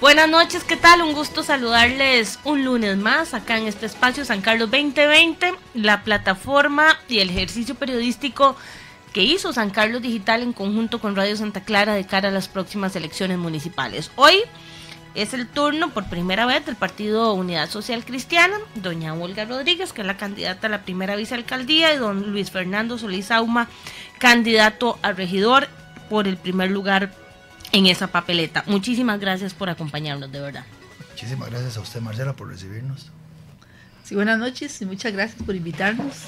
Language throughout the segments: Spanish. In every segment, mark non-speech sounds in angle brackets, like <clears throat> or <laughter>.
Buenas noches, ¿qué tal? Un gusto saludarles un lunes más acá en este espacio San Carlos 2020, la plataforma y el ejercicio periodístico que hizo San Carlos Digital en conjunto con Radio Santa Clara de cara a las próximas elecciones municipales. Hoy es el turno por primera vez del Partido Unidad Social Cristiana, doña Olga Rodríguez, que es la candidata a la primera vicealcaldía, y don Luis Fernando Solís Auma, candidato a regidor por el primer lugar en esa papeleta. Muchísimas gracias por acompañarnos, de verdad. Muchísimas gracias a usted, Marcela, por recibirnos. Sí, buenas noches y muchas gracias por invitarnos.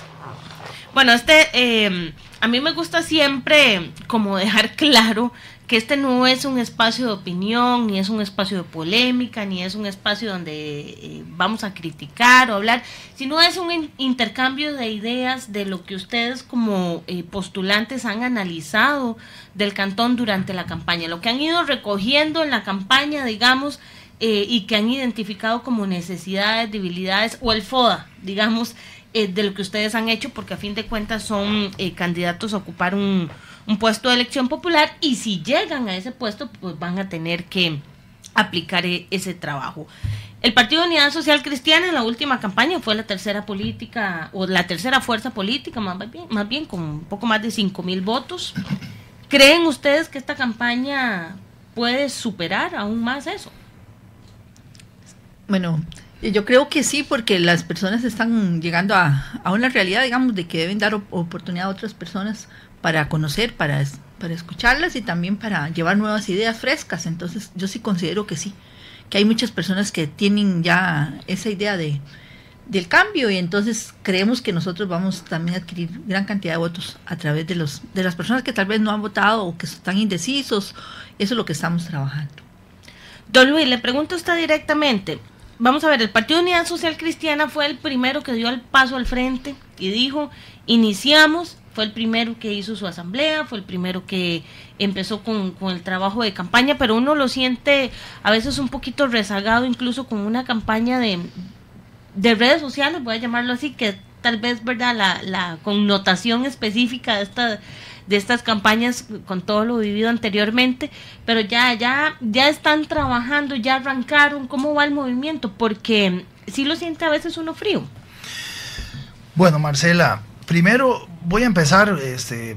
Bueno, este, eh, a mí me gusta siempre como dejar <laughs> claro que este no es un espacio de opinión, ni es un espacio de polémica, ni es un espacio donde eh, vamos a criticar o hablar, sino es un intercambio de ideas de lo que ustedes como eh, postulantes han analizado del cantón durante la campaña, lo que han ido recogiendo en la campaña, digamos, eh, y que han identificado como necesidades, debilidades o el FODA, digamos, de lo que ustedes han hecho, porque a fin de cuentas son candidatos a ocupar un un puesto de elección popular y si llegan a ese puesto, pues van a tener que aplicar e-, ese trabajo. El Partido Unidad Social Cristiana en la última campaña fue la tercera política o la tercera fuerza política, más bien, más bien con un poco más de 5 mil votos. ¿Creen ustedes que esta campaña puede superar aún más eso? Bueno, yo creo que sí, porque las personas están llegando a, a una realidad, digamos, de que deben dar oportunidad a otras personas para conocer, para, para escucharlas y también para llevar nuevas ideas frescas. Entonces yo sí considero que sí, que hay muchas personas que tienen ya esa idea de, del cambio y entonces creemos que nosotros vamos también a adquirir gran cantidad de votos a través de, los, de las personas que tal vez no han votado o que están indecisos. Eso es lo que estamos trabajando. Don Luis, le pregunto a usted directamente. Vamos a ver, el Partido Unidad Social Cristiana fue el primero que dio el paso al frente y dijo, iniciamos fue el primero que hizo su asamblea, fue el primero que empezó con, el trabajo de campaña, pero uno lo siente a veces un poquito rezagado, incluso con una campaña de, de redes sociales, voy a llamarlo así, que tal vez, ¿verdad?, la, la connotación específica de esta de estas campañas con todo lo vivido anteriormente, pero ya ya ya están trabajando, ya arrancaron, ¿cómo va el movimiento? Porque sí lo siente a veces uno frío. Bueno, Marcela, primero voy a empezar, este,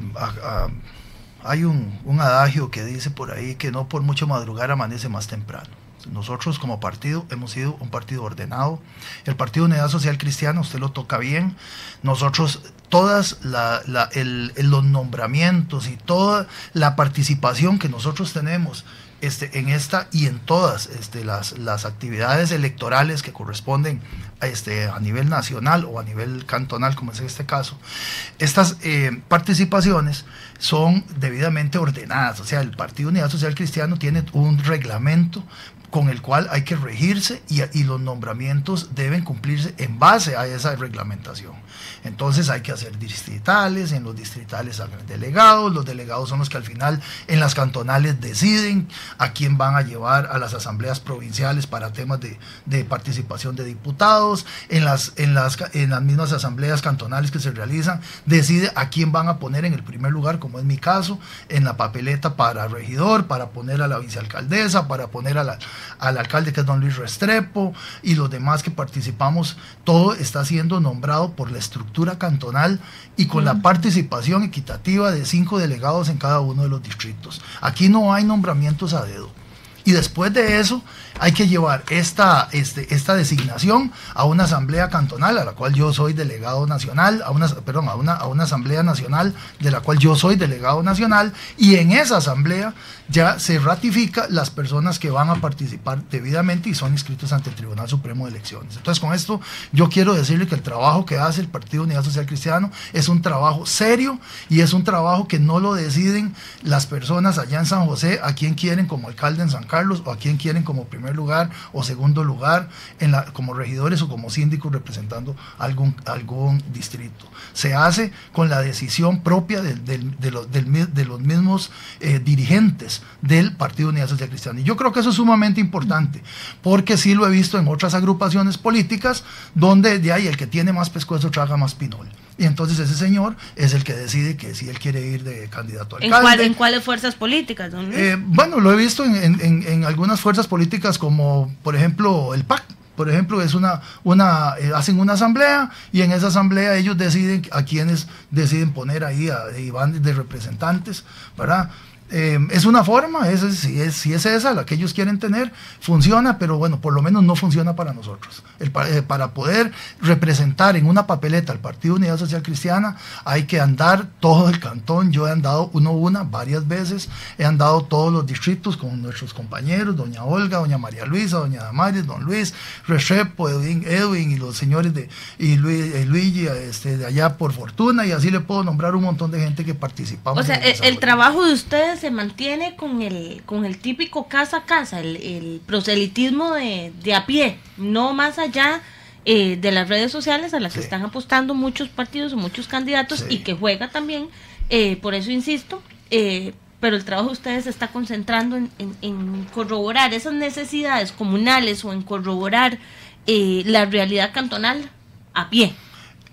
hay un, adagio que dice por ahí que no por mucho madrugar amanece más temprano. Nosotros como partido hemos sido un partido ordenado. El Partido Unidad Social Cristiana, usted lo toca bien. Nosotros, todas los nombramientos y toda la participación que nosotros tenemos este, en esta y en todas este, las, las actividades electorales que corresponden a, este, a nivel nacional o a nivel cantonal, como es este caso, estas eh, participaciones son debidamente ordenadas. O sea, el Partido Unidad Social Cristiano tiene un reglamento con el cual hay que regirse y, los nombramientos deben cumplirse en base a esa reglamentación. Entonces hay que hacer distritales, en los distritales hagan delegados, los delegados son los que al final en las cantonales deciden a quién van a llevar a las asambleas provinciales para temas de, de participación de diputados, en las, en, las, en las mismas asambleas cantonales que se realizan, decide a quién van a poner en el primer lugar, como es mi caso, en la papeleta para regidor, para poner a la vicealcaldesa, para poner a la, al alcalde que es don Luis Restrepo y los demás que participamos, todo está siendo nombrado por la estructura cantonal y con la participación equitativa de cinco delegados en cada uno de los distritos. Aquí no hay nombramientos a dedo. Y después de eso hay que llevar esta, este, esta designación a una asamblea cantonal, a la cual yo soy delegado nacional, a una, perdón, a una, a una asamblea nacional de la cual yo soy delegado nacional, y en esa asamblea ya se ratifica las personas que van a participar debidamente y son inscritos ante el Tribunal Supremo de Elecciones. Entonces, con esto yo quiero decirle que el trabajo que hace el Partido Unidad Social Cristiano es un trabajo serio y es un trabajo que no lo deciden las personas allá en San José a quien quieren como alcalde en San Carlos o a quien quieren como primer lugar o segundo lugar en la, como regidores o como síndicos representando algún, algún distrito. Se hace con la decisión propia de, los, de los, mismos eh, dirigentes del Partido Unidad Social Cristiana. Y yo creo que eso es sumamente importante, porque sí lo he visto en otras agrupaciones políticas, donde de ahí el que tiene más pescuezo traga más pinol. Y entonces ese señor es el que decide que si él quiere ir de candidato a alcalde. ¿En, cuáles fuerzas políticas? Eh, bueno, lo he visto en, en algunas fuerzas políticas como, por ejemplo, el PAC, por ejemplo, es una, una eh, hacen una asamblea y en esa asamblea ellos deciden a quienes deciden poner ahí, a, y van de representantes, ¿verdad? Eh, es una forma, es, si, es, si es esa la que ellos quieren tener, funciona, pero bueno, por lo menos no funciona para nosotros. El, eh, para poder representar en una papeleta al Partido Unidad Social Cristiana hay que andar todo el cantón. Yo he andado uno una varias veces, he andado todos los distritos con nuestros compañeros, doña Olga, doña María Luisa, doña Damaris, don Luis, Restrepo, Edwin, Edwin y los señores de y Luis, Luigi este, de allá por fortuna y así le puedo nombrar un montón de gente que participamos. O sea, el, el trabajo de ustedes se mantiene con el, con el típico casa a casa, el, proselitismo de, a pie, no más allá eh, de las redes sociales a las que están apostando muchos partidos o muchos candidatos y que juega también, eh, por eso insisto, eh, pero el trabajo de ustedes se está concentrando en, en corroborar esas necesidades comunales o en corroborar la realidad cantonal a pie.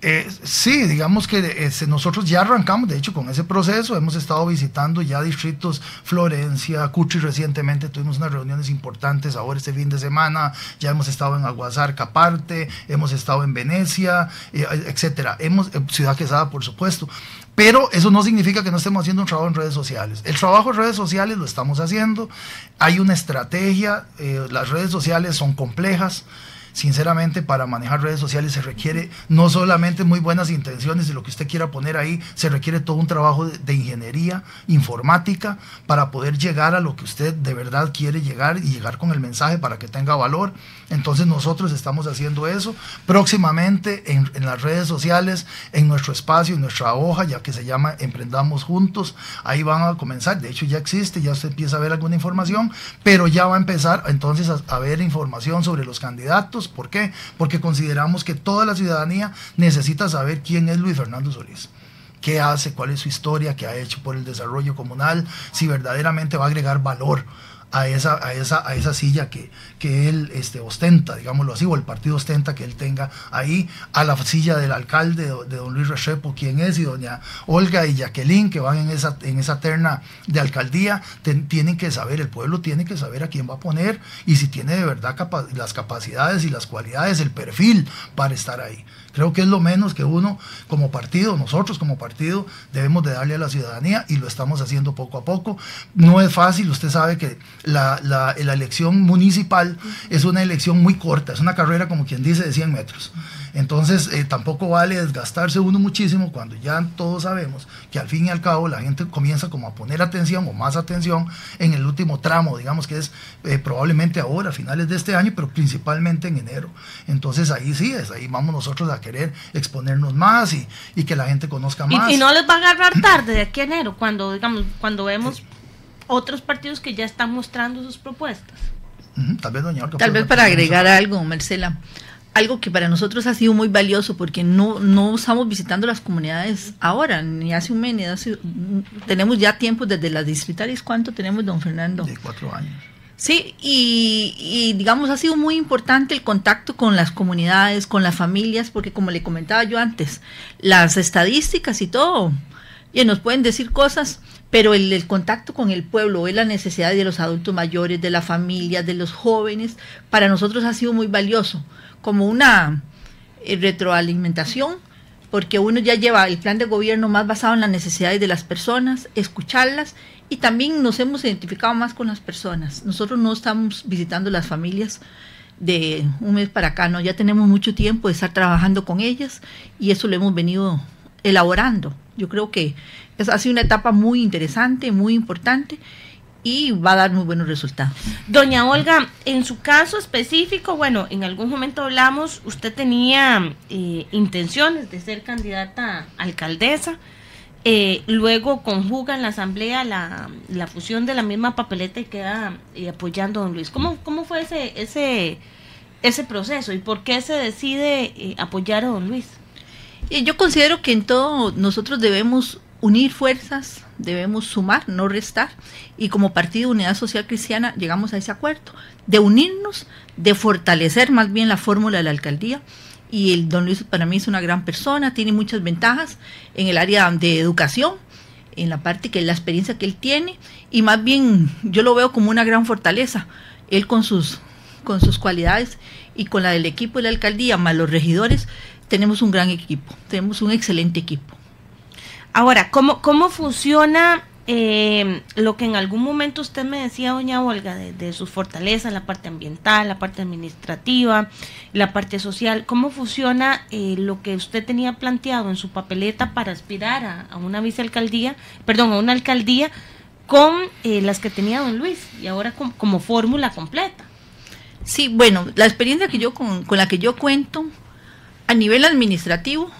Eh, sí, digamos que este, nosotros ya arrancamos, de hecho, con ese proceso. Hemos estado visitando ya distritos, Florencia, Cuchi recientemente tuvimos unas reuniones importantes ahora este fin de semana. Ya hemos estado en Aguasarca aparte, hemos estado en Venecia, eh, etcétera. Hemos, eh, Ciudad Quesada, por supuesto. Pero eso no significa que no estemos haciendo un trabajo en redes sociales. El trabajo en redes sociales lo estamos haciendo. Hay una estrategia, las redes sociales son complejas sinceramente para manejar redes sociales se requiere no solamente muy buenas intenciones de lo que usted quiera poner ahí, se requiere todo un trabajo de, ingeniería informática para poder llegar a lo que usted de verdad quiere llegar y llegar con el mensaje para que tenga valor. Entonces nosotros estamos haciendo eso próximamente en, las redes sociales, en nuestro espacio, en nuestra hoja, ya que se llama Emprendamos Juntos. Ahí van a comenzar, de hecho ya existe, ya usted empieza a ver alguna información, pero ya va a empezar entonces a ver información sobre los candidatos ¿Por qué? Porque consideramos que toda la ciudadanía necesita saber quién es Luis Fernando Solís. Qué hace, cuál es su historia, qué ha hecho por el desarrollo comunal, si verdaderamente va a agregar valor a esa, a esa, a esa silla que, que él este, ostenta, digámoslo así, o el partido ostenta que él tenga ahí, a la silla del alcalde de, don Luis Restrepo, quien es, y doña Olga y Jacqueline, que van en esa, en esa terna de alcaldía, tienen que saber, el pueblo tiene que saber a quién va a poner y si tiene de verdad las capacidades y las cualidades, el perfil para estar ahí. Creo que es lo menos que uno como partido, nosotros como partido, debemos de darle a la ciudadanía y lo estamos haciendo poco a poco. No es fácil, usted sabe que la, la, elección municipal es una elección muy corta, es una carrera como quien dice de 100 metros. Entonces eh, tampoco vale desgastarse uno muchísimo cuando ya todos sabemos que al fin y al cabo la gente comienza como a poner atención o más atención en el último tramo, digamos que es eh, probablemente ahora, a finales de este año, pero principalmente en enero. Entonces ahí sí, es ahí vamos nosotros a querer exponernos más y, y que la gente conozca más. Y, no les va a agarrar tarde de aquí a enero, cuando, digamos, cuando vemos otros partidos que ya están mostrando sus propuestas. Tal vez, doña Tal vez para agregar algo, Marcela algo que para nosotros ha sido muy valioso porque no, no estamos visitando las comunidades ahora, ni hace un mes, ni hace, tenemos ya tiempo desde las distritales. ¿Cuánto tenemos, don Fernando? De cuatro años. Sí, y, y, digamos ha sido muy importante el contacto con las comunidades, con las familias, porque como le comentaba yo antes, las estadísticas y todo, y nos pueden decir cosas, pero el, el, contacto con el pueblo, es la necesidad de los adultos mayores, de la familia, de los jóvenes, para nosotros ha sido muy valioso como una eh, retroalimentación, porque uno ya lleva el plan de gobierno más basado en las necesidades de las personas, escucharlas y también nos hemos identificado más con las personas. Nosotros no estamos visitando las familias de un mes para acá, no, ya tenemos mucho tiempo de estar trabajando con ellas y eso lo hemos venido elaborando. Yo creo que es, ha sido una etapa muy interesante, muy importante y va a dar muy buenos resultados. Doña Olga, en su caso específico, bueno, en algún momento hablamos, usted tenía eh, intenciones de ser candidata a alcaldesa, eh, luego conjuga en la asamblea la, la, fusión de la misma papeleta y queda eh, apoyando a don Luis. ¿Cómo, cómo fue ese, ese, ese proceso y por qué se decide apoyar a don Luis? Yo considero que en todo nosotros debemos unir fuerzas, debemos sumar, no restar. Y como Partido Unidad Social Cristiana llegamos a ese acuerdo de unirnos, de fortalecer más bien la fórmula de la alcaldía. Y el don Luis para mí es una gran persona, tiene muchas ventajas en el área de educación en la parte que la experiencia que él tiene y más bien yo lo veo como una gran fortaleza. Él con sus con sus cualidades y con la del equipo de la alcaldía más los regidores tenemos un gran equipo, tenemos un excelente equipo. Ahora, ¿cómo, cómo funciona eh, lo que en algún momento usted me decía, doña Olga, de, sus fortalezas, la parte ambiental, la parte administrativa, la parte social, ¿cómo funciona eh, lo que usted tenía planteado en su papeleta para aspirar a, una vicealcaldía, perdón, a una alcaldía con eh, las que tenía don Luis y ahora como fórmula completa? Sí, bueno, la experiencia que yo con, con la que yo cuento a nivel administrativo,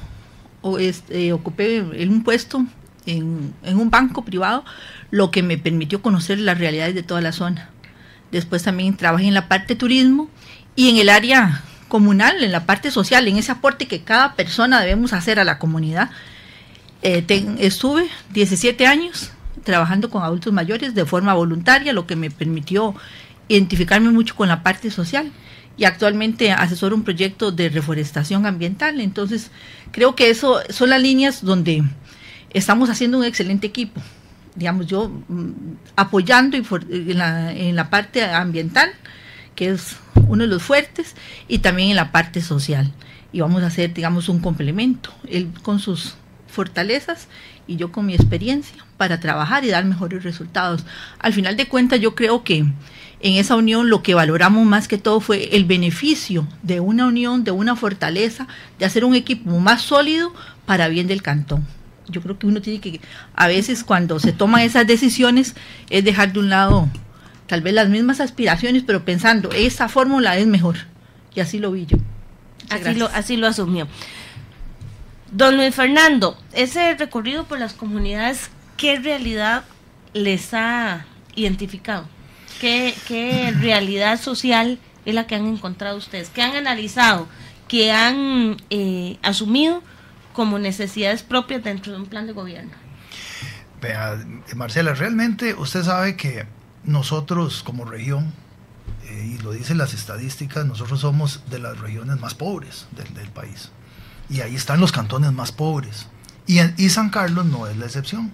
este, ocupé un puesto en, un banco privado, lo que me permitió conocer las realidades de toda la zona. Después también trabajé en la parte turismo y en el área comunal, en la parte social, en ese aporte que cada persona debemos hacer a la comunidad. Eh, estuve 17 años trabajando con adultos mayores de forma voluntaria, lo que me permitió identificarme mucho con la parte social y actualmente asesoro un proyecto de reforestación ambiental. Entonces, creo que eso son las líneas donde estamos haciendo un excelente equipo. Digamos, yo mm, apoyando en la, en la parte ambiental, que es uno de los fuertes, y también en la parte social. Y vamos a hacer, digamos, un complemento. Él con sus fortalezas y yo con mi experiencia para trabajar y dar mejores resultados. Al final de cuentas, yo creo que en esa unión lo que valoramos más que todo fue el beneficio de una unión, de una fortaleza, de hacer un equipo más sólido para bien del cantón yo creo que uno tiene que, a veces cuando se toman esas decisiones, es dejar de un lado tal vez las mismas aspiraciones, pero pensando, esa fórmula es mejor. Y así lo vi yo. Así lo, así lo asumió. Don Luis Fernando, ese recorrido por las comunidades, ¿qué realidad les ha identificado? ¿Qué, realidad social es la que han encontrado ustedes? ¿Qué han analizado? ¿Qué han eh, asumido como necesidades propias dentro de un plan de gobierno. Vea, Marcela, realmente usted sabe que nosotros como región, eh, y lo dicen las estadísticas, nosotros somos de las regiones más pobres del, país. Y ahí están los cantones más pobres. Y, y San Carlos no es la excepción.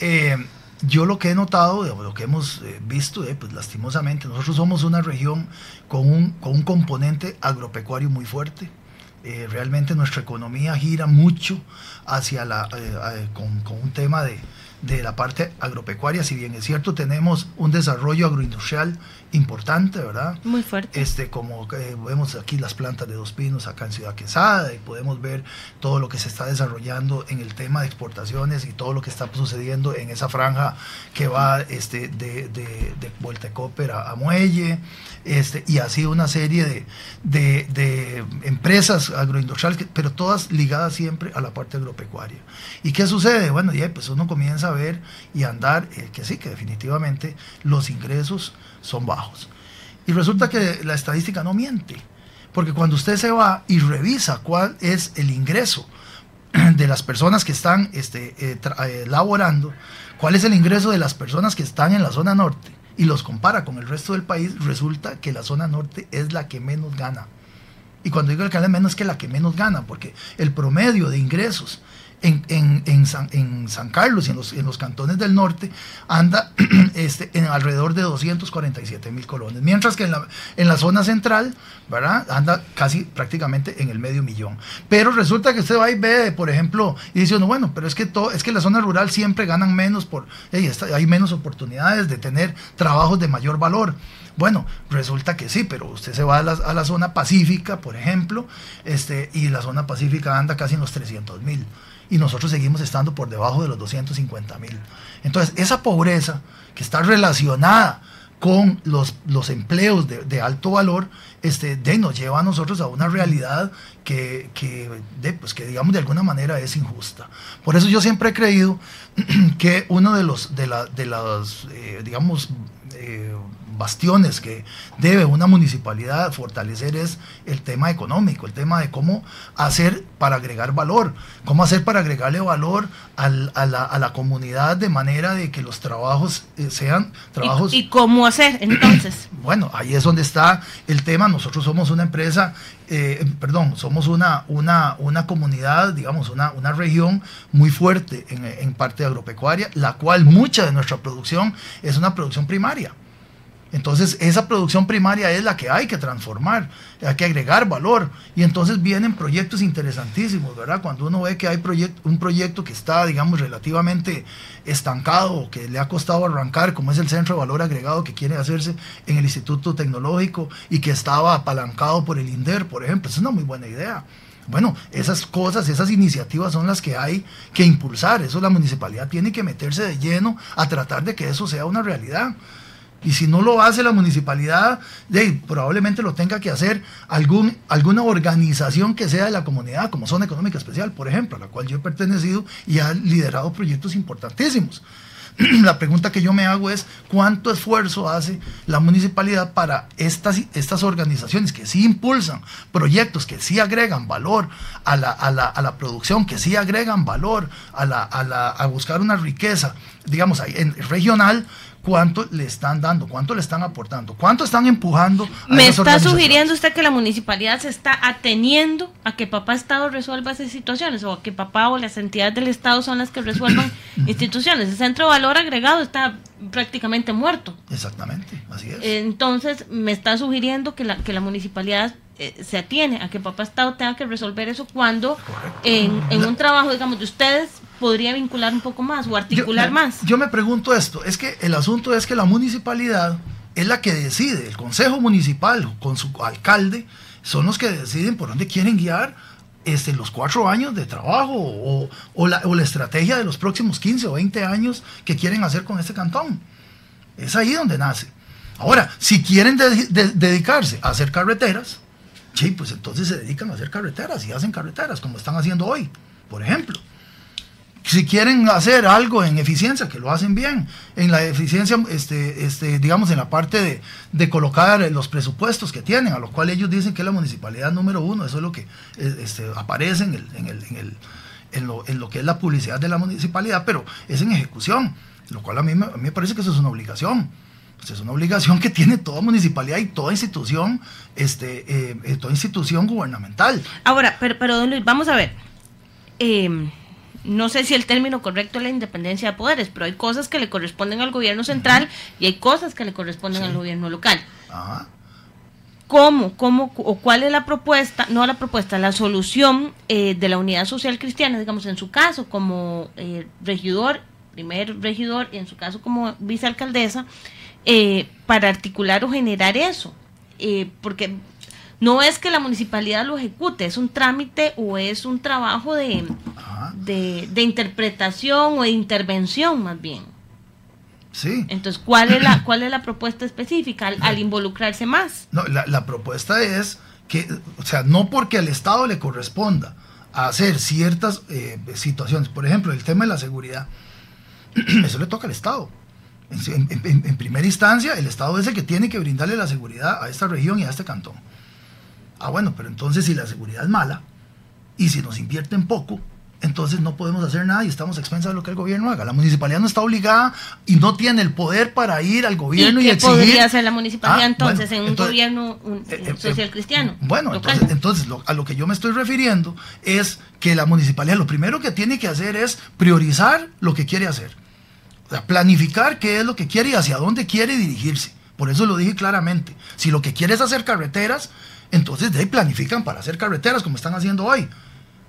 Eh, yo lo que he notado, lo que hemos eh, visto, pues lastimosamente, nosotros somos una región con un, con un componente agropecuario muy fuerte. Eh, realmente nuestra economía gira mucho hacia la, eh, eh, con, con, un tema de, de la parte agropecuaria, si bien es cierto, tenemos un desarrollo agroindustrial importante, ¿verdad? Muy fuerte. Este, como vemos aquí las plantas de Dos Pinos acá en Ciudad Quesada y podemos ver todo lo que se está desarrollando en el tema de exportaciones y todo lo que está sucediendo en esa franja que va este, de, de, de Voltecóper a, a, Muelle, este, y así una serie de, de empresas agroindustriales, pero todas ligadas siempre a la parte agropecuaria. ¿Y qué sucede? Bueno, ya pues uno comienza a ver y andar eh, que sí, que definitivamente los ingresos son bajos. Y resulta que la estadística no miente, porque cuando usted se va y revisa cuál es el ingreso <clears throat> de las personas que están este, eh, eh, laborando, cuál es el ingreso de las personas que están en la zona norte y los compara con el resto del país, resulta que la zona norte es la que menos gana. Y cuando digo el que menos es que la que menos gana, porque el promedio de ingresos en, en, en, San, en, San, Carlos y en los, en los, cantones del norte anda <clears throat> este, en alrededor de 247 mil colones, mientras que en la, en la zona central ¿verdad? anda casi prácticamente en el medio millón. Pero resulta que usted va y ve, por ejemplo, y dice, bueno, pero es que, todo, es que la zona rural siempre ganan menos, por, hay menos oportunidades de tener trabajos de mayor valor. Bueno, resulta que sí, pero usted se va a la, a la zona pacífica, por ejemplo, este, y la zona pacífica anda casi en los 300 mil y nosotros seguimos estando por debajo de los 250 mil. Entonces, esa pobreza que está relacionada con los, los empleos de, alto valor, este, de, nos lleva a nosotros a una realidad que, que, pues, que, digamos, de alguna manera es injusta. Por eso yo siempre he creído <clears throat> que uno de los, de, la, de las, eh, digamos, eh, bastiones que debe una municipalidad fortalecer es el tema económico, el tema de cómo hacer para agregar valor, cómo hacer para agregarle valor al, a, la, a, la, comunidad de manera de que los trabajos eh, sean trabajos... ¿Y, ¿Y, cómo hacer entonces? <clears throat> bueno, ahí es donde está el tema. Nosotros somos una empresa, eh, perdón, somos una, una, una comunidad, digamos, una, una región muy fuerte en, en parte agropecuaria, la cual mucha de nuestra producción es una producción primaria. Entonces esa producción primaria es la que hay que transformar, hay que agregar valor. Y entonces vienen proyectos interesantísimos, ¿verdad? Cuando uno ve que hay un proyecto que está, digamos, relativamente estancado, que le ha costado arrancar, como es el Centro de Valor Agregado que quiere hacerse en el Instituto Tecnológico y que estaba apalancado por el INDER, por ejemplo, es una muy buena idea. Bueno, esas cosas, esas iniciativas son las que hay que impulsar. Eso la municipalidad tiene que meterse de lleno a tratar de que eso sea una realidad. Y si no lo hace la municipalidad, probablemente lo tenga que hacer algún, alguna organización que sea de la comunidad, como Zona Económica Especial, por ejemplo, a la cual yo he pertenecido y ha liderado proyectos importantísimos. <clears throat> La pregunta que yo me hago es, ¿cuánto esfuerzo hace la municipalidad para estas, estas organizaciones que sí impulsan proyectos, que sí agregan valor a la, a la, a la producción, que sí agregan valor a, la, a, la, a buscar una riqueza, digamos, en, regional, cuánto le están dando, cuánto le están aportando, cuánto están empujando. A Me está sugiriendo usted que la municipalidad se está ateniendo a que papá Estado resuelva esas situaciones o a que papá o las entidades del Estado son las que resuelvan <coughs> instituciones. El centro de valor agregado está prácticamente muerto. Exactamente, así es. Entonces me está sugiriendo que la, que la municipalidad eh, se atiene a que papá Estado tenga que resolver eso cuando en, en, un trabajo, digamos, de ustedes podría vincular un poco más o articular yo, más. Yo me pregunto esto, es que el asunto es que la municipalidad es la que decide, el consejo municipal con su alcalde son los que deciden por dónde quieren guiar este, los cuatro años de trabajo o, o, la, o la estrategia de los próximos 15 o 20 años que quieren hacer con este cantón. Es ahí donde nace. Ahora, si quieren de, de, dedicarse a hacer carreteras, sí, pues entonces se dedican a hacer carreteras y hacen carreteras, como están haciendo hoy, por ejemplo. Si quieren hacer algo en eficiencia, que lo hacen bien. En la eficiencia, este, este, digamos, en la parte de, colocar los presupuestos que tienen, a los cuales ellos dicen que es la municipalidad número uno, eso es lo que este, aparece en, el, en, el, en, lo, en lo que es la publicidad de la municipalidad, pero es en ejecución, lo cual a mí me parece que eso es una obligación. Pues es una obligación que tiene toda municipalidad y toda institución, este, eh, toda institución gubernamental. Ahora, pero, pero don Luis, vamos a ver. Eh, no sé si el término correcto es la independencia de poderes, pero hay cosas que le corresponden al gobierno central y hay cosas que le corresponden sí. al gobierno local. -huh. ¿Cómo, cómo o cuál es la propuesta, no la propuesta, la solución eh, de la unidad social cristiana, digamos, en su caso como eh, regidor, primer regidor, y en su caso como vicealcaldesa, eh, para articular o generar eso? Eh, porque no es que la municipalidad lo ejecute, es un trámite o es un trabajo de, de, de, interpretación o de intervención más bien. Sí. Entonces, ¿cuál es la, <clears throat> cuál es la propuesta específica al, al involucrarse más? No, la, la, propuesta es que, o sea, no porque al Estado le corresponda hacer ciertas eh, situaciones, por ejemplo, el tema de la seguridad, <clears throat> eso le toca al Estado. En, en, en primera instancia, el Estado es el que tiene que brindarle la seguridad a esta región y a este cantón. Ah, bueno, pero entonces si la seguridad es mala y si nos invierten poco, entonces no podemos hacer nada y estamos a expensas de lo que el gobierno haga. La municipalidad no está obligada y no tiene el poder para ir al gobierno y, y qué exigir. podría hacer la municipalidad ah, entonces bueno, en un entonces, gobierno un, eh, eh, social cristiano? Bueno, local. entonces, entonces lo, a lo que yo me estoy refiriendo es que la municipalidad lo primero que tiene que hacer es priorizar lo que quiere hacer. O sea, planificar qué es lo que quiere y hacia dónde quiere dirigirse. Por eso lo dije claramente. Si lo que quiere es hacer carreteras, entonces de ahí planifican para hacer carreteras como están haciendo hoy.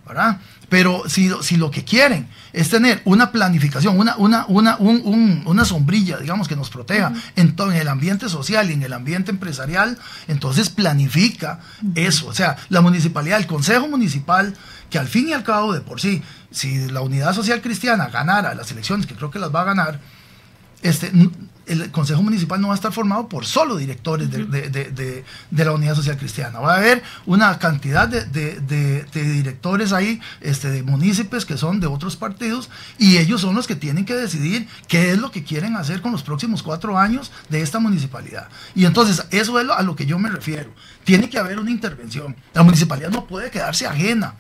¿verdad? Pero si, si lo que quieren es tener una planificación, una, una, una, un, un, una sombrilla, digamos, que nos proteja uh -huh. en, todo, en, el ambiente social y en el ambiente empresarial, entonces planifica uh -huh. eso. O sea, la municipalidad, el consejo municipal, que al fin y al cabo, de por sí, si la unidad social cristiana ganara las elecciones, que creo que las va a ganar, este, el Consejo Municipal no va a estar formado por solo directores de, la Unidad Social Cristiana. Va a haber una cantidad de, directores ahí, este, de municipios que son de otros partidos, y ellos son los que tienen que decidir qué es lo que quieren hacer con los próximos cuatro años de esta municipalidad. Y entonces, eso es a lo que yo me refiero. Tiene que haber una intervención. La municipalidad no puede quedarse ajena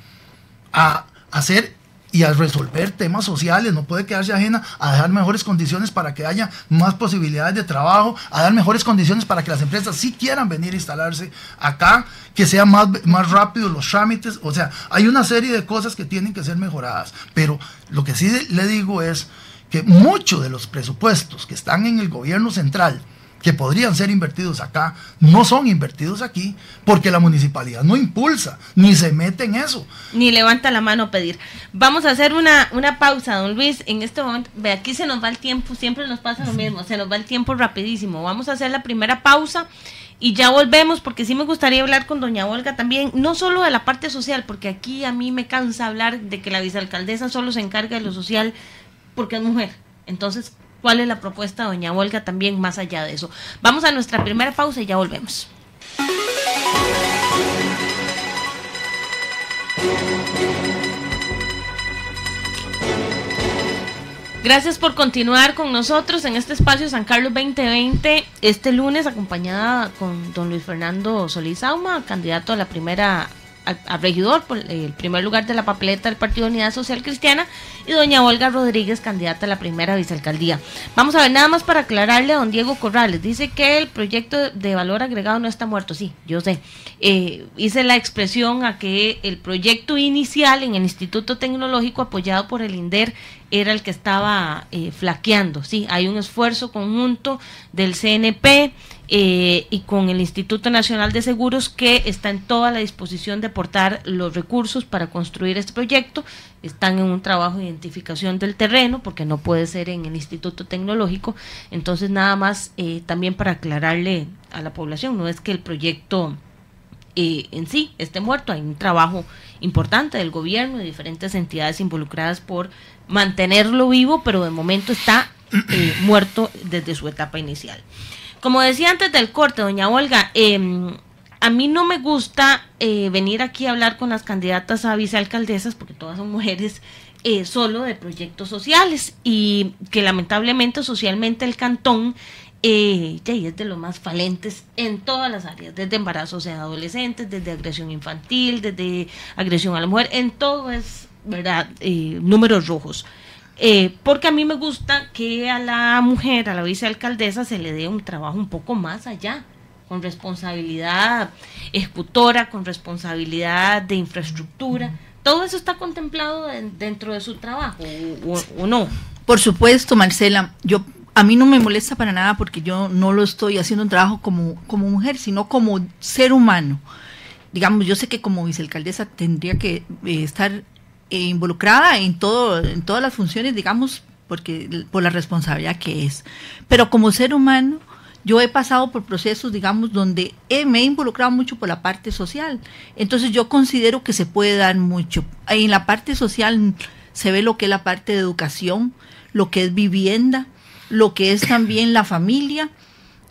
a hacer y al resolver temas sociales, no puede quedarse ajena a dejar mejores condiciones para que haya más posibilidades de trabajo, a dar mejores condiciones para que las empresas sí quieran venir a instalarse acá, que sean más, más rápidos los trámites, o sea, hay una serie de cosas que tienen que ser mejoradas, pero lo que sí le digo es que muchos de los presupuestos que están en el gobierno central, que podrían ser invertidos acá, no son invertidos aquí porque la municipalidad no impulsa, ni se mete en eso. Ni levanta la mano a pedir. Vamos a hacer una, una pausa, don Luis. En este momento, ve, aquí se nos va el tiempo, siempre nos pasa lo mismo, se nos va el tiempo rapidísimo. Vamos a hacer la primera pausa y ya volvemos porque sí me gustaría hablar con doña Olga también, no solo de la parte social, porque aquí a mí me cansa hablar de que la vicealcaldesa solo se encarga de lo social porque es mujer. Entonces, cuál es la propuesta de doña Olga también más allá de eso. Vamos a nuestra primera pausa y ya volvemos. Gracias por continuar con nosotros en este espacio San Carlos 2020, este lunes acompañada con don Luis Fernando Solís Auma, candidato a la primera a, regidor por el primer lugar de la papeleta del Partido Unidad Social Cristiana y doña Olga Rodríguez, candidata a la primera vicealcaldía. Vamos a ver nada más para aclararle a don Diego Corrales. Dice que el proyecto de valor agregado no está muerto. Sí, yo sé. Eh, hice la expresión a que el proyecto inicial en el Instituto Tecnológico apoyado por el INDER era el que estaba eh, flaqueando. Sí, hay un esfuerzo conjunto del CNP eh, y con el Instituto Nacional de Seguros que está en toda la disposición de aportar los recursos para construir este proyecto. Están en un trabajo de identificación del terreno porque no puede ser en el Instituto Tecnológico. Entonces nada más eh, también para aclararle a la población, no es que el proyecto eh, en sí esté muerto, hay un trabajo importante del gobierno y diferentes entidades involucradas por mantenerlo vivo, pero de momento está muerto desde su etapa inicial. Como decía antes del corte, doña Olga, em, a mí no me gusta eh, venir aquí a hablar con las candidatas a vicealcaldesas, porque todas son mujeres, eh, solo de proyectos sociales y que lamentablemente socialmente el cantón eh, es de los más falentes en todas las áreas, desde embarazos de adolescentes, desde agresión infantil, desde agresión a la mujer, en todo es, ¿verdad?, eh, números rojos. Eh, porque a mí me gusta que a la mujer, a la vicealcaldesa, se le dé un trabajo un poco más allá, con responsabilidad ejecutora, con responsabilidad de infraestructura. ¿Todo eso está contemplado dentro de su trabajo o, no? Por supuesto, Marcela. Yo a mí no me molesta para nada porque yo no lo estoy haciendo un trabajo como, como mujer, sino como ser humano. Digamos, yo sé que como vicealcaldesa tendría que eh, estar involucrada en todo, en todas las funciones, digamos, porque por la responsabilidad que es. Pero como ser humano, yo he pasado por procesos, digamos, donde me he involucrado mucho por la parte social. Entonces yo considero que se puede dar mucho. En la parte social se ve lo que es la parte de educación, lo que es vivienda, lo que es también la familia.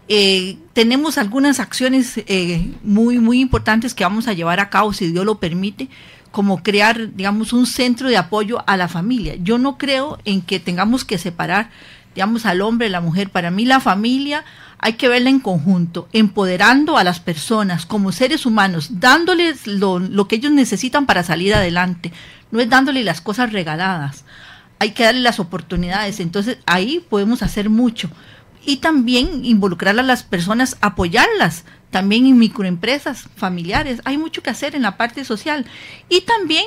Eh, tenemos algunas acciones eh, muy, muy importantes que vamos a llevar a cabo, si Dios lo permite, como crear, digamos, un centro de apoyo a la familia. Yo no creo en que tengamos que separar, digamos, al hombre y la mujer. Para mí la familia hay que verla en conjunto, empoderando a las personas como seres humanos, dándoles lo, lo que ellos necesitan para salir adelante. No es dándoles las cosas regaladas, hay que darle las oportunidades. Entonces ahí podemos hacer mucho. Y también involucrar a las personas, apoyarlas, también en microempresas familiares. Hay mucho que hacer en la parte social y también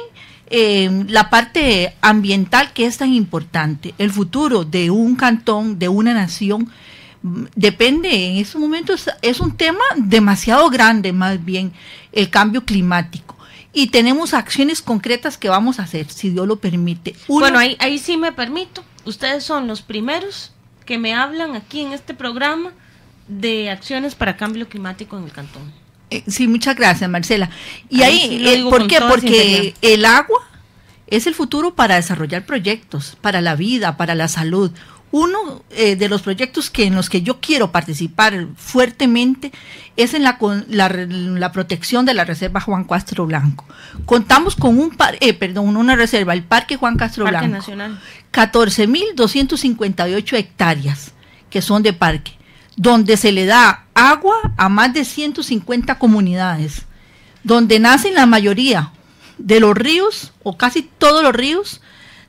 eh, la parte ambiental que es tan importante. El futuro de un cantón, de una nación, depende en estos momentos, es un tema demasiado grande más bien, el cambio climático. Y tenemos acciones concretas que vamos a hacer, si Dios lo permite. bueno, ahí, ahí sí me permito. Ustedes son los primeros que me hablan aquí en este programa de acciones para cambio climático en el cantón. Eh, sí, muchas gracias, Marcela. Y ahí, eh, ¿por qué? Porque el agua es el futuro para desarrollar proyectos, para la vida, para la salud. Uno eh, de los proyectos que en los que yo quiero participar fuertemente es en la, la, protección de la reserva Juan Castro Blanco. Contamos con un par, eh, perdón, una reserva, el Parque Juan Castro parque Blanco. Nacional. 14.258 hectáreas que son de parque, donde se le da agua a más de 150 comunidades, donde nacen la mayoría de los ríos o casi todos los ríos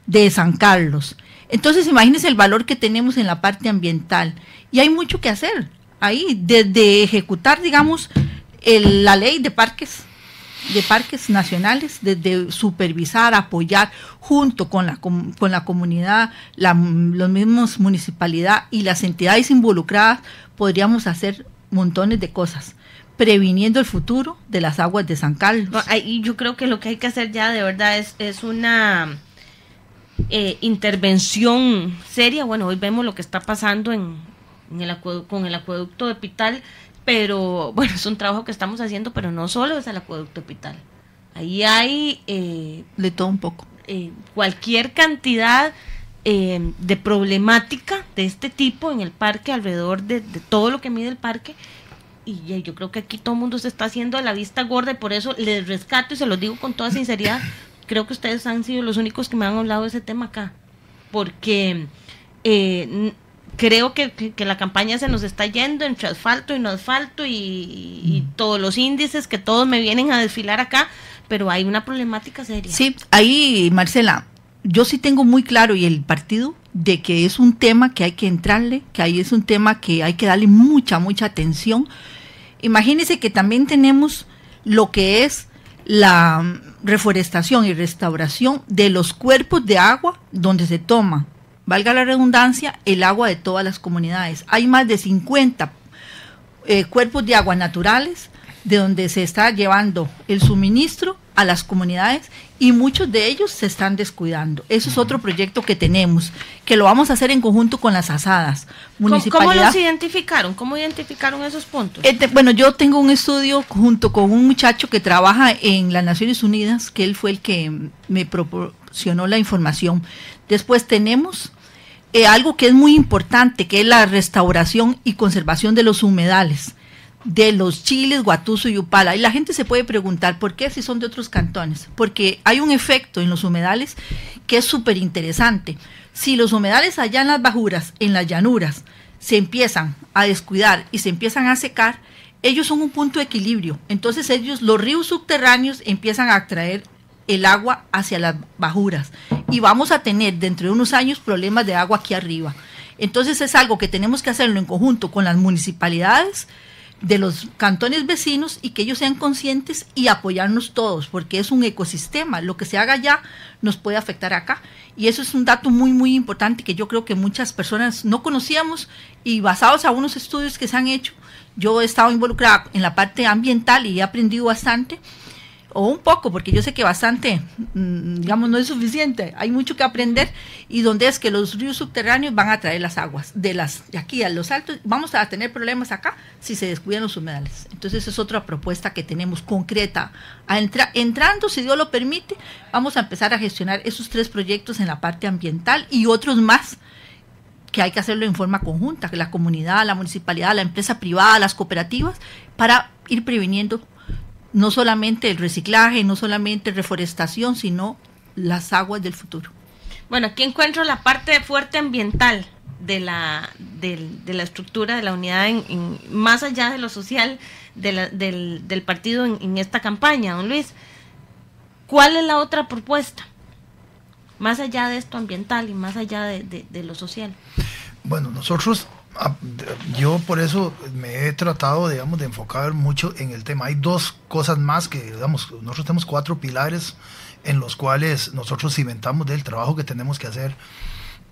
de San Carlos entonces, imagínense el valor que tenemos en la parte ambiental. Y hay mucho que hacer ahí, desde ejecutar, digamos, la ley de parques de parques nacionales, desde supervisar, apoyar junto con la, con la comunidad, los mismos municipalidad y las entidades involucradas, podríamos hacer montones de cosas previniendo el futuro de las aguas de San Carlos. Y yo creo que lo que hay que hacer ya de verdad es, es una eh, intervención seria. Bueno, hoy vemos lo que está pasando en, el con el acueducto de Pital, pero bueno, es un trabajo que estamos haciendo, pero no solo es el acueducto de Pital. Ahí hay... Eh, de todo un poco. Eh, cualquier cantidad de problemática de este tipo en el parque, alrededor de, todo lo que mide el parque, y yo creo que aquí todo el mundo se está haciendo a la vista gorda y por eso les rescato y se los digo con toda sinceridad, <laughs> creo que ustedes han sido los únicos que me han hablado de ese tema acá, porque eh, creo que, la campaña se nos está yendo entre asfalto y no asfalto y, mm. todos los índices que todos me vienen a desfilar acá, pero hay una problemática seria. Sí, ahí, Marcela, yo sí tengo muy claro y el partido de que es un tema que hay que entrarle, que ahí es un tema que hay que darle mucha, mucha atención. Imagínense que también tenemos lo que es la reforestación y restauración de los cuerpos de agua donde se toma, valga la redundancia, el agua de todas las comunidades. Hay más de 50 eh, cuerpos de agua naturales de donde se está llevando el suministro a las comunidades y muchos de ellos se están descuidando. Eso es otro proyecto que tenemos, que lo vamos a hacer en conjunto con las asadas. ¿Cómo los identificaron? ¿Cómo identificaron esos puntos? Este, bueno, yo tengo un estudio junto con un muchacho que trabaja en las Naciones Unidas, que él fue el que me proporcionó la información. Después tenemos eh, algo que es muy importante, que es la restauración y conservación de los humedales de los chiles, Guatuso y Upala. Y la gente se puede preguntar por qué si son de otros cantones. Porque hay un efecto en los humedales que es súper interesante. Si los humedales allá en las bajuras, en las llanuras, se empiezan a descuidar y se empiezan a secar, ellos son un punto de equilibrio. Entonces ellos, los ríos subterráneos, empiezan a atraer el agua hacia las bajuras. Y vamos a tener dentro de unos años problemas de agua aquí arriba. Entonces es algo que tenemos que hacerlo en conjunto con las municipalidades, de los cantones vecinos y que ellos sean conscientes y apoyarnos todos, porque es un ecosistema. Lo que se haga allá nos puede afectar acá. Y eso es un dato muy, muy importante que yo creo que muchas personas no conocíamos y basados a unos estudios que se han hecho, yo he estado involucrada en la parte ambiental y he aprendido bastante o un poco, porque yo sé que bastante, mm, digamos, no es suficiente, hay mucho que aprender y donde es que los ríos subterráneos van a traer las aguas de las de aquí a los altos, vamos a tener problemas acá si se descuidan los humedales. Entonces es otra propuesta que tenemos concreta. A entrando, si Dios lo permite, vamos a empezar a gestionar esos tres proyectos en la parte ambiental y otros más que hay que hacerlo en forma conjunta, que la comunidad, la municipalidad, la empresa privada, las cooperativas, para ir previniendo no solamente el reciclaje, no solamente reforestación, sino las aguas del futuro. Bueno, aquí encuentro la parte fuerte ambiental de la, de, la estructura de la unidad, en, más allá de lo social del, partido en, esta campaña, don Luis. ¿Cuál es la otra propuesta? Más allá de esto ambiental y más allá de, de lo social. Bueno, nosotros yo por eso me he tratado, digamos, de enfocar mucho en el tema. Hay dos cosas más que, digamos, nosotros tenemos cuatro pilares en los cuales nosotros cimentamos del trabajo que tenemos que hacer.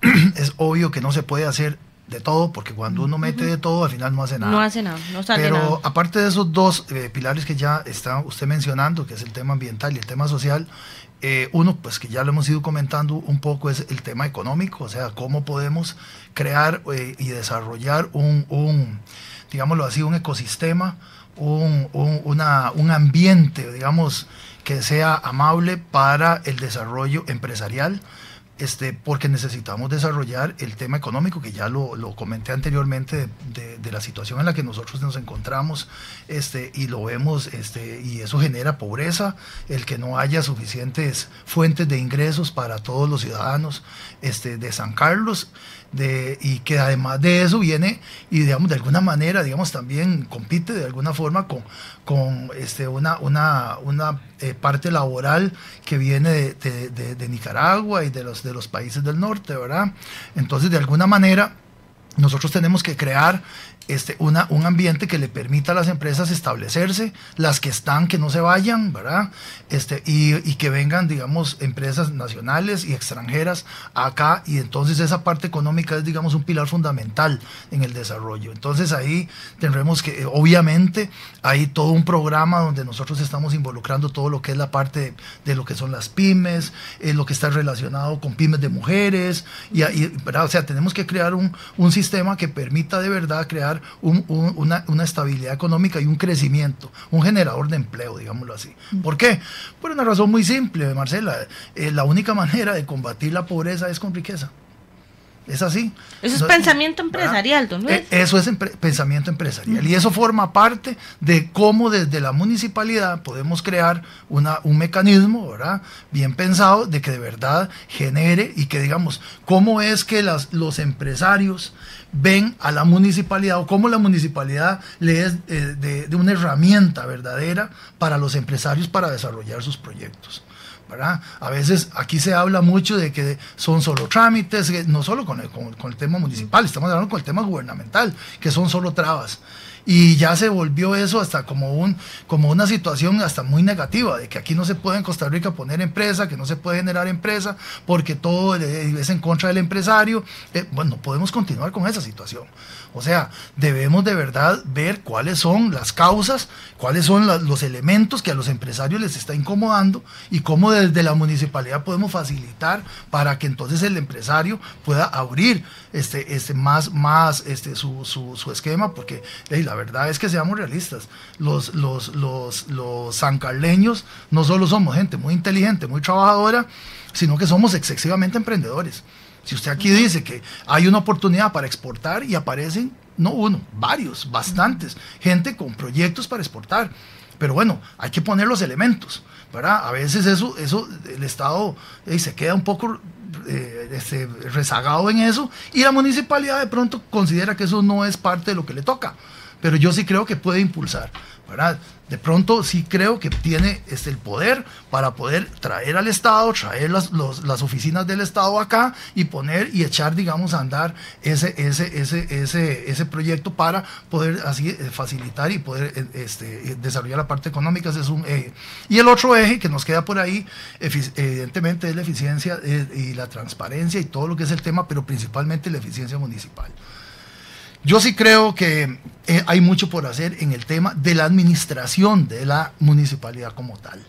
<clears throat> es obvio que no se puede hacer de todo, porque cuando uno mete de todo, al final no hace nada. No hace nada, no sale Pero aparte de esos dos eh, pilares que ya está usted mencionando, que es el tema ambiental y el tema social, eh, uno, pues que ya lo hemos ido comentando un poco, es el tema económico, o sea, cómo podemos crear eh, y desarrollar un, un, digámoslo así, un ecosistema, un, una, un ambiente, digamos, que sea amable para el desarrollo empresarial, este, porque necesitamos desarrollar el tema económico, que ya lo, comenté anteriormente, de, de, la situación en la que nosotros nos encontramos, este, y lo vemos, este, y eso genera pobreza, el que no haya suficientes fuentes de ingresos para todos los ciudadanos este, de San Carlos de, y que además de eso viene y digamos de alguna manera digamos también compite de alguna forma con, con este, una, una, una eh, parte laboral que viene de, de, de, Nicaragua y de los, de los países del norte, ¿verdad? Entonces de alguna manera nosotros tenemos que crear este, una, un ambiente que le permita a las empresas establecerse, las que están, que no se vayan, ¿verdad? Este, y, y, que vengan, digamos, empresas nacionales y extranjeras acá, y entonces esa parte económica es, digamos, un pilar fundamental en el desarrollo. Entonces ahí tendremos que, obviamente, hay todo un programa donde nosotros estamos involucrando todo lo que es la parte de, lo que son las pymes, eh, lo que está relacionado con pymes de mujeres, y, y ¿verdad? O sea, tenemos que crear un, un sistema que permita de verdad crear un, un, una, una, estabilidad económica y un crecimiento, un generador de empleo, digámoslo así. ¿Por qué? Por una razón muy simple, Marcela. Eh, la única <laughs> manera de combatir la pobreza es con riqueza. Es así. Eso es no, pensamiento empresarial, don Luis. Eso es empre pensamiento empresarial. Y eso forma parte de cómo desde la municipalidad podemos crear una, un mecanismo, ¿verdad? Bien pensado, de que de verdad genere y que digamos, cómo es que las, los empresarios ven a la municipalidad o cómo la municipalidad le es eh, de, de una herramienta verdadera para los empresarios para desarrollar sus proyectos. A veces aquí se habla mucho de que son solo trámites, no solo con el, con el tema municipal, estamos hablando con el tema gubernamental, que son solo trabas. Y ya se volvió eso hasta como un como una situación hasta muy negativa de que aquí no se puede en Costa Rica poner empresa que no se puede generar empresa porque todo es en contra del empresario. Eh, bueno podemos continuar con esa situación o sea debemos de verdad ver cuáles son las causas cuáles son los elementos que a los empresarios les está incomodando y cómo desde la municipalidad podemos facilitar para que entonces el empresario pueda abrir este este más más este su, su, esquema porque la verdad es que seamos realistas. Los, los, los, los sancarleños no solo somos gente muy inteligente, muy trabajadora, sino que somos excesivamente emprendedores. Si usted aquí dice que hay una oportunidad para exportar y aparecen, no uno, varios, bastantes, gente con proyectos para exportar. Pero bueno, hay que poner los elementos, ¿verdad? A veces eso, eso el Estado eh, se queda un poco eh, este, rezagado en eso y la municipalidad de pronto considera que eso no es parte de lo que le toca pero yo sí creo que puede impulsar, De pronto sí creo que tiene este, el poder para poder traer al Estado, traer las, las oficinas del Estado acá y poner y echar, digamos, a andar ese, ese, ese, ese, ese proyecto para poder así eh, facilitar y poder este, desarrollar la parte económica. Ese es un eje. Y el otro eje que nos queda por ahí, evidentemente, es la eficiencia eh, y la transparencia y todo lo que es el tema, pero principalmente la eficiencia municipal. Yo sí creo que eh, hay mucho por hacer en el tema de la administración de la municipalidad como tal.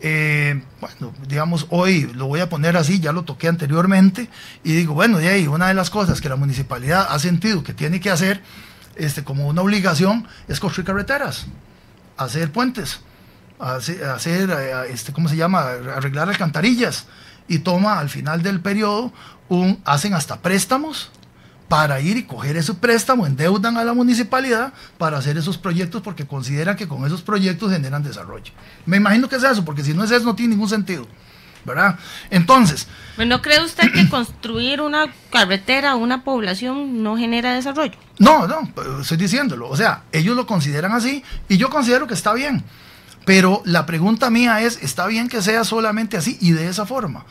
Eh, bueno, digamos, hoy lo voy a poner así, ya lo toqué anteriormente, y digo, bueno, de ahí una de las cosas que la municipalidad ha sentido que tiene que hacer este, como una obligación es construir carreteras, hacer puentes, hacer, hacer este, ¿cómo se llama?, arreglar alcantarillas, y toma al final del periodo, un, hacen hasta préstamos para ir y coger ese préstamo, endeudan a la municipalidad para hacer esos proyectos porque consideran que con esos proyectos generan desarrollo. Me imagino que es eso, porque si no es eso no tiene ningún sentido. ¿verdad? Entonces... ¿No cree usted que construir una carretera, una población, no genera desarrollo? No, no, estoy diciéndolo. O sea, ellos lo consideran así y yo considero que está bien. Pero la pregunta mía es, ¿está bien que sea solamente así y de esa forma?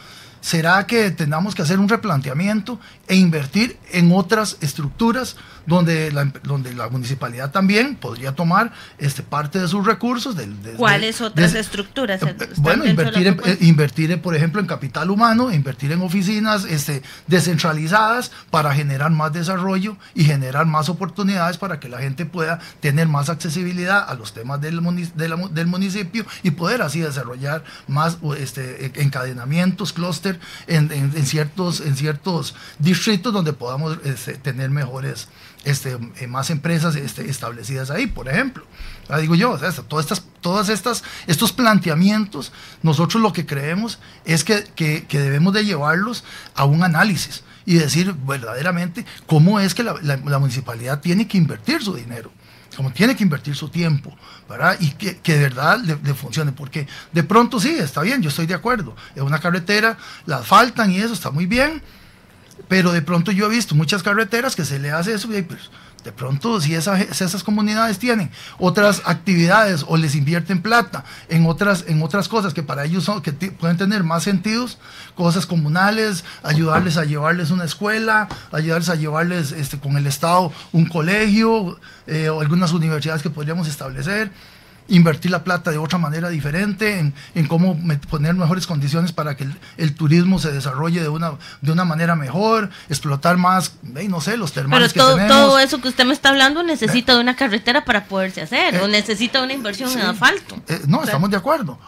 ¿Será que tengamos que hacer un replanteamiento e invertir en otras estructuras donde la, donde la municipalidad también podría tomar este, parte de sus recursos? De, de, ¿Cuáles otras estructuras? Bueno, invertir, en, eh, invertir, por ejemplo, en capital humano, invertir en oficinas este, descentralizadas para generar más desarrollo y generar más oportunidades para que la gente pueda tener más accesibilidad a los temas del, de la, del municipio y poder así desarrollar más este, encadenamientos, clúster en, en, ciertos, en ciertos distritos donde podamos este, tener mejores, este, eh, más empresas este, establecidas ahí, por ejemplo. digo yo, todas estas, todas estas, estos planteamientos, nosotros lo que creemos es que, que, debemos de llevarlos a un análisis y decir verdaderamente cómo es que la, la, municipalidad tiene que invertir su dinero, cómo tiene que invertir su tiempo, ¿verdad? Y que, que de verdad le, funcione, porque de pronto sí, está bien, yo estoy de acuerdo, es una carretera, las faltan y eso está muy bien, pero de pronto yo he visto muchas carreteras que se le hace eso y pues, de pronto, si esas, esas comunidades tienen otras actividades o les invierten plata en otras, en otras cosas que para ellos son, que pueden tener más sentidos, cosas comunales, ayudarles a llevarles una escuela, ayudarles a llevarles este, con el Estado un colegio eh, o algunas universidades que podríamos establecer invertir la plata de otra manera diferente, en, en cómo poner mejores condiciones para que el, turismo se desarrolle de una, de una manera mejor, explotar más, no sé, los termales Pero todo, todo eso que usted me está hablando necesita de una carretera para poderse hacer, o eh, necesita una inversión en asfalto. Eh, no, estamos de acuerdo.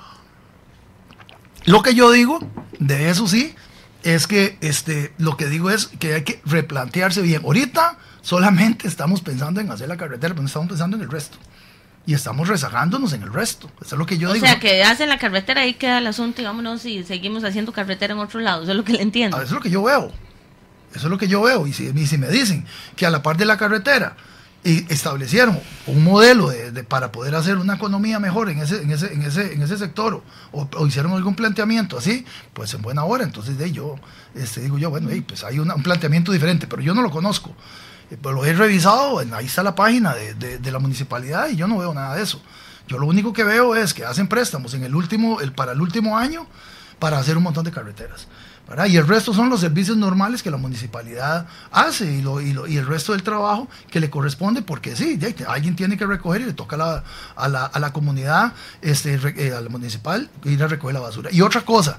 Lo que yo digo, de eso sí, es que este, lo que digo es que hay que replantearse bien. Ahorita solamente estamos pensando en hacer la carretera, pero no estamos pensando en el resto y estamos rezagándonos en el resto. Eso es lo que yo digo. O sea, que hacen la carretera, ahí queda el asunto y vámonos y seguimos haciendo carretera en otro lado. Eso es lo que le entiendo. Ah, eso es lo que yo veo. Eso es lo que yo veo. Y si, si me dicen que a la par de la carretera y establecieron un modelo de, para poder hacer una economía mejor en ese, en ese, en ese, en ese sector o, hicieron algún planteamiento así, pues en buena hora. Entonces de yo este, digo yo, bueno, pues hay un planteamiento diferente, pero yo no lo conozco. Pues lo he revisado, ahí está la página de, la municipalidad y yo no veo nada de eso. Yo lo único que veo es que hacen préstamos en el último, el, para el último año para hacer un montón de carreteras. Y el resto son los servicios normales que la municipalidad hace y, lo, y, el resto del trabajo que le corresponde, porque sí, alguien tiene que recoger y le toca a, la, a, la, comunidad, este, eh, al municipal, ir a recoger la basura. Y otra cosa,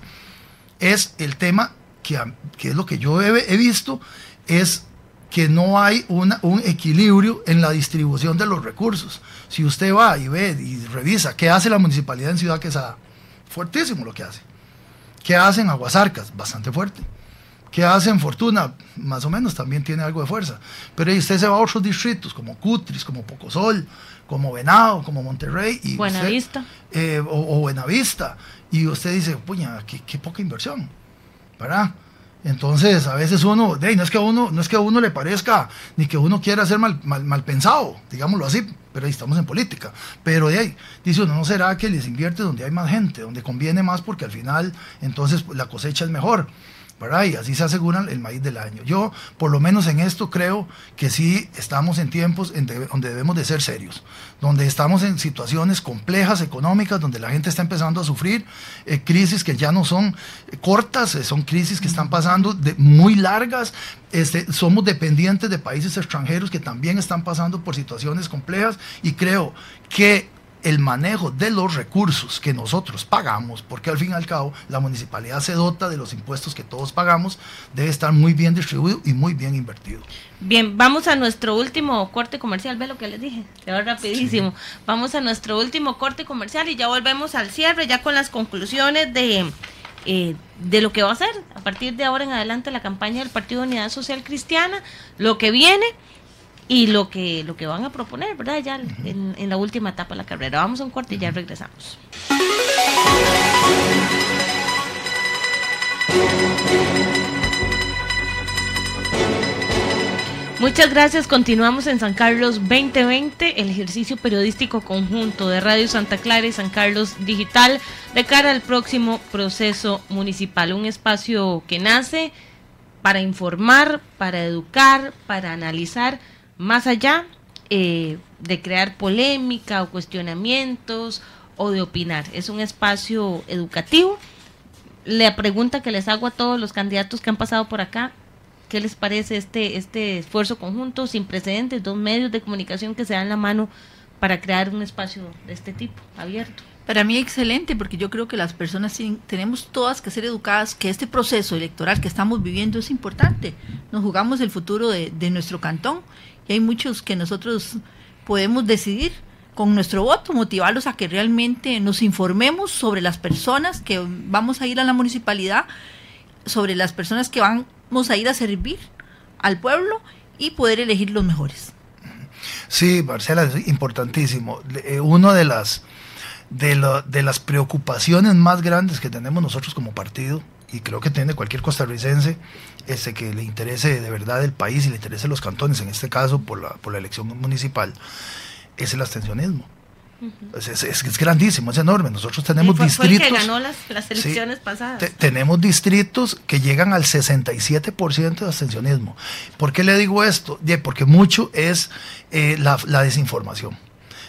es el tema que, que es lo que yo he visto, es que no hay un equilibrio en la distribución de los recursos. Si usted va y ve y revisa qué hace la municipalidad en Ciudad Quesada, fuertísimo lo que hace. ¿Qué hacen Aguasarcas? Bastante fuerte. ¿Qué hacen Fortuna? Más o menos también tiene algo de fuerza. Pero usted se va a otros distritos como Cutris, como Pocosol, como Venado, como Monterrey. Y Buenavista. Eh, o, Buenavista. Y usted dice, puña, qué, qué poca inversión. ¿Verdad? Entonces, a veces uno, no es que a uno, no es que a uno le parezca, ni que uno quiera ser mal, mal, pensado, digámoslo así, pero ahí estamos en política. Pero de ahí, dice uno, ¿no será que les invierte donde hay más gente, donde conviene más, porque al final, entonces la cosecha es mejor? Y así se aseguran el maíz del año. Yo, por lo menos en esto, creo que sí estamos en tiempos en donde debemos de ser serios, donde estamos en situaciones complejas económicas, donde la gente está empezando a sufrir eh, crisis que ya no son cortas, eh, son crisis que están pasando de, muy largas. Este, somos dependientes de países extranjeros que también están pasando por situaciones complejas y creo que el manejo de los recursos que nosotros pagamos, porque al fin y al cabo la municipalidad se dota de los impuestos que todos pagamos, debe estar muy bien distribuido y muy bien invertido. Bien, vamos a nuestro último corte comercial, ve lo que les dije, se va rapidísimo. Vamos a nuestro último corte comercial y ya volvemos al cierre, ya con las conclusiones de, eh, de lo que va a ser a partir de ahora en adelante la campaña del Partido Unidad Social Cristiana, lo que viene y lo que, lo que van a proponer, ¿verdad? Ya en, en la última etapa de la carrera. Vamos a un corte y ya regresamos. Muchas gracias. Continuamos en San Carlos 2020, el ejercicio periodístico conjunto de Radio Santa Clara y San Carlos Digital de cara al próximo proceso municipal. Un espacio que nace para informar, para educar, para analizar más allá eh, de crear polémica o cuestionamientos o de opinar. Es un espacio educativo. La pregunta que les hago a todos los candidatos que han pasado por acá, ¿qué les parece este, este esfuerzo conjunto sin precedentes, dos medios de comunicación que se dan la mano para crear un espacio de este tipo, abierto? Para mí excelente, porque yo creo que las personas tenemos todas que ser educadas, que este proceso electoral que estamos viviendo es importante. Nos jugamos el futuro de, de nuestro cantón hay muchos que nosotros podemos decidir con nuestro voto, motivarlos a que realmente nos informemos sobre las personas que vamos a ir a la municipalidad sobre las personas que vamos a ir a servir al pueblo y poder elegir los mejores. Sí, Marcela, es importantísimo. Eh, Una de las, de, de las preocupaciones más grandes que tenemos nosotros como partido, y creo que tiene cualquier costarricense, este, que le interese de verdad el país y le interese los cantones, en este caso por la, por la elección municipal, es el abstencionismo. es, es, es, grandísimo, es enorme. Nosotros tenemos fue, distritos. Fue que ganó las, las elecciones sí, pasadas. Te, tenemos distritos que llegan al 67% de abstencionismo. ¿Por qué le digo esto? Porque mucho es eh, la, la desinformación.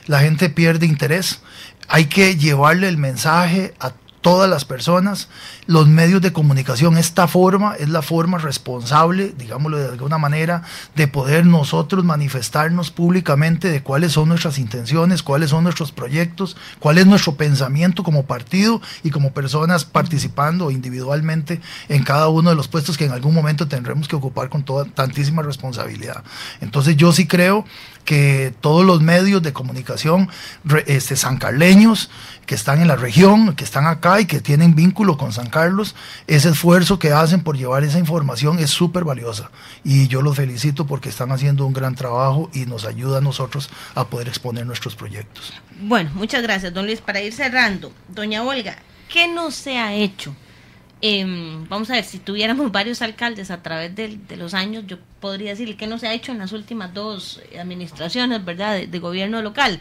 La gente pierde interés. Hay que llevarle el mensaje a todas las personas, los medios de comunicación. Esta forma es la forma responsable, digámoslo de alguna manera, de poder nosotros manifestarnos públicamente de cuáles son nuestras intenciones, cuáles son nuestros proyectos, cuál es nuestro pensamiento como partido y como personas participando individualmente en cada uno de los puestos que en algún momento tendremos que ocupar con toda tantísima responsabilidad. Entonces yo sí creo que todos los medios de comunicación este, sancarleños que están en la región, que están acá y que tienen vínculo con San Carlos, ese esfuerzo que hacen por llevar esa información es súper valiosa. Y yo los felicito porque están haciendo un gran trabajo y nos ayuda a nosotros a poder exponer nuestros proyectos. Bueno, muchas gracias, don Luis. Para ir cerrando, doña Olga, ¿qué no se ha hecho? Eh, vamos a ver, si tuviéramos <laughs> varios alcaldes a través de, los años, yo podría decir que no se ha hecho en las últimas dos administraciones, ¿verdad?, de, gobierno local,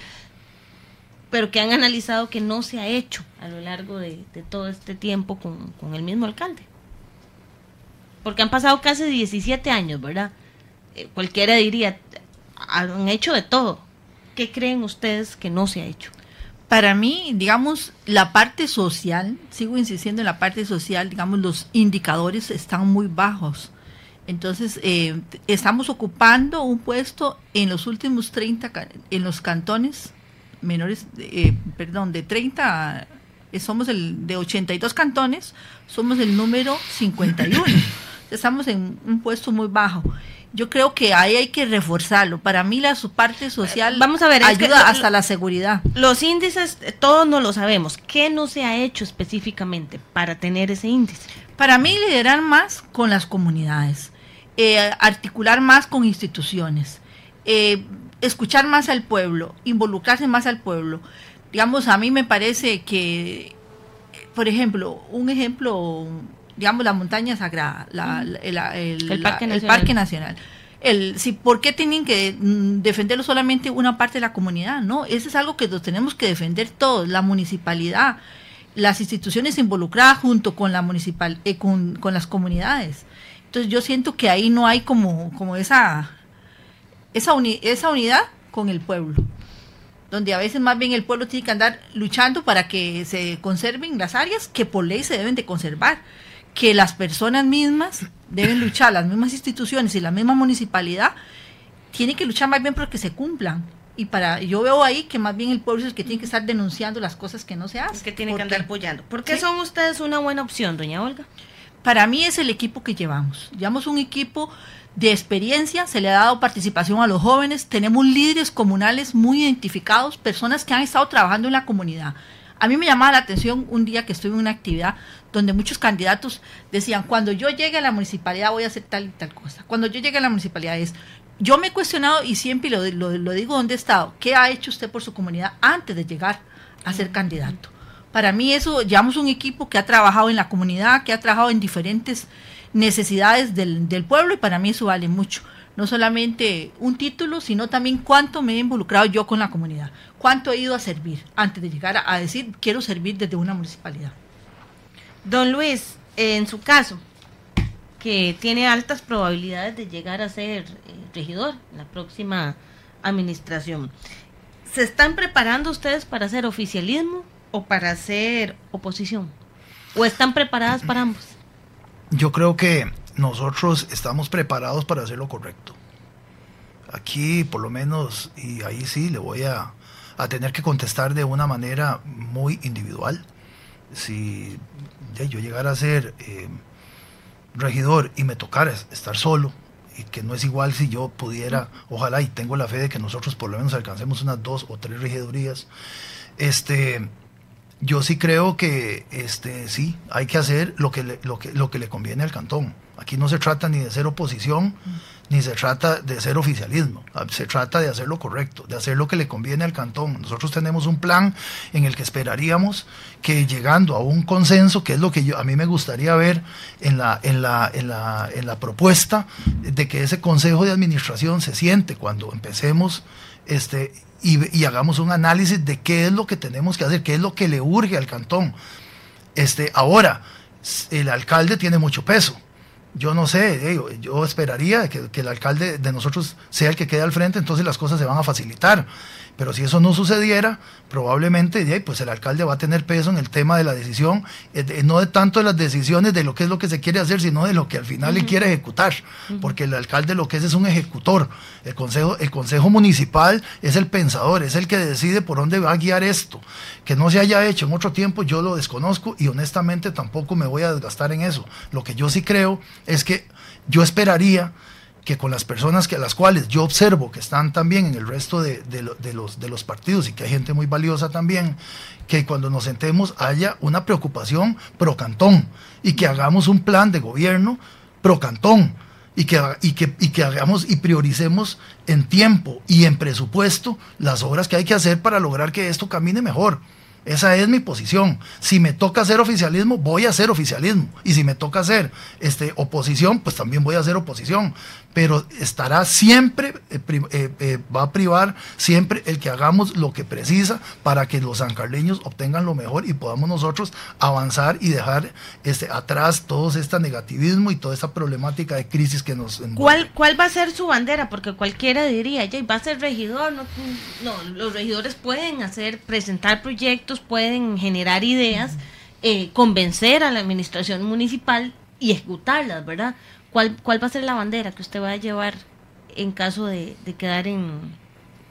pero que han analizado que no se ha hecho a lo largo de, todo este tiempo con, con, el mismo alcalde. Porque han pasado casi 17 años, ¿verdad? Eh, cualquiera diría, han hecho de todo. ¿Qué creen ustedes que no se ha hecho? Para mí, digamos, la parte social, sigo insistiendo en la parte social, digamos, los indicadores están muy bajos. Entonces, eh, estamos ocupando un puesto en los últimos 30, en los cantones menores, eh, perdón, de 30, somos el de 82 cantones, somos el número 51. <clears throat> Estamos en un puesto muy bajo yo creo que ahí hay que reforzarlo. Para mí la su parte social Vamos a ver, ayuda hasta la seguridad. Los índices, todos no lo sabemos. ¿Qué no se ha hecho específicamente para tener ese índice? Para mí liderar más con las comunidades, eh, articular más con instituciones, eh, escuchar más al pueblo, involucrarse más al pueblo. Digamos, a mí me parece que, por ejemplo, un ejemplo digamos, la montaña sagrada, la, la, el, parque la, el, Parque Nacional. El, si, ¿Por qué tienen que mm, defenderlo solamente una parte de la comunidad? No, eso es algo que lo tenemos que defender todos, la municipalidad, las instituciones involucradas junto con la municipal, eh, con, con, las comunidades. Entonces yo siento que ahí no hay como, como esa, esa, uni, esa unidad con el pueblo donde a veces más bien el pueblo tiene que andar luchando para que se conserven las áreas que por ley se deben de conservar que las personas mismas deben luchar, las mismas instituciones y la misma municipalidad tienen que luchar más bien porque se cumplan. Y para yo veo ahí que más bien el pueblo es el que tiene que estar denunciando las cosas que no se hacen. Es que tiene que andar apoyando. ¿Por qué ¿sí? son ustedes una buena opción, doña Olga? Para mí es el equipo que llevamos. Llevamos un equipo de experiencia, se le ha dado participación a los jóvenes, tenemos líderes comunales muy identificados, personas que han estado trabajando en la comunidad. A mí me llamaba la atención un día que estuve en una actividad donde muchos candidatos decían, cuando yo llegue a la municipalidad voy a hacer tal y tal cosa. Cuando yo llegue a la municipalidad es, yo me he cuestionado y siempre lo, lo, lo digo donde he estado, ¿qué ha hecho usted por su comunidad antes de llegar a ser candidato? Para mí eso, llevamos un equipo que ha trabajado en la comunidad, que ha trabajado en diferentes necesidades del, del pueblo y para mí eso vale mucho no solamente un título, sino también cuánto me he involucrado yo con la comunidad, cuánto he ido a servir antes de llegar a, a decir quiero servir desde una municipalidad. Don Luis, en su caso, que tiene altas probabilidades de llegar a ser eh, regidor en la próxima administración, ¿se están preparando ustedes para hacer oficialismo o para hacer oposición? ¿O están preparadas para ambos? Yo creo que nosotros estamos preparados para hacer lo correcto. Aquí, por lo menos, y ahí sí le voy a, a tener que contestar de una manera muy individual. Si ya, yo llegara a ser eh, regidor y me tocara estar solo, y que no es igual si yo pudiera, ojalá y tengo la fe de que nosotros por lo menos alcancemos unas dos o tres regidurías, este, yo sí creo que este, sí, hay que hacer lo que, le, lo, que, lo que le conviene al cantón. Aquí no se trata ni de ser oposición, ni se trata de ser oficialismo. Ah, se trata de hacer lo correcto, de hacer lo que le conviene al cantón. Nosotros tenemos un plan en el que esperaríamos que llegando a un consenso, que es lo que yo, a mí me gustaría ver en la, en, la, en, la, en la propuesta, de que ese consejo de administración se siente cuando empecemos este, y, hagamos un análisis de qué es lo que tenemos que hacer, qué es lo que le urge al cantón. Este, ahora, el alcalde tiene mucho peso. Yo no sé, eh, yo esperaría que, que, el alcalde de nosotros sea el que quede al frente, entonces las cosas se van a facilitar. Pero si eso no sucediera, probablemente pues el alcalde va a tener peso en el tema de la decisión, eh, no de tanto de las decisiones de lo que es lo que se quiere hacer, sino de lo que al final le quiere ejecutar, porque el alcalde lo que es es un ejecutor. El consejo, el consejo municipal es el pensador, es el que decide por dónde va a guiar esto. Que no se haya hecho en otro tiempo, yo lo desconozco y honestamente tampoco me voy a desgastar en eso. Lo que yo sí creo es que yo esperaría que con las personas que a las cuales yo observo que están también en el resto de, los, de los partidos y que hay gente muy valiosa también, que cuando nos sentemos haya una preocupación pro cantón y que hagamos un plan de gobierno pro cantón y que, y que, y que hagamos y prioricemos en tiempo y en presupuesto las obras que hay que hacer para lograr que esto camine mejor. Esa es mi posición. Si me toca hacer oficialismo, voy a hacer oficialismo. Y si me toca hacer este, oposición, pues también voy a hacer oposición pero estará siempre, eh, eh, eh, va a privar siempre el que hagamos lo que precisa para que los sancarleños obtengan lo mejor y podamos nosotros avanzar y dejar este, atrás todo este negativismo y toda esta problemática de crisis que nos... ¿Cuál, ¿Cuál va a ser su bandera? Porque cualquiera diría, ya, va a ser regidor. No, no, los regidores pueden hacer, presentar proyectos, pueden generar ideas, convencer a la administración municipal y ejecutarlas, ¿verdad? ¿Cuál, ¿Cuál va a ser la bandera que usted va a llevar en caso de, quedar en,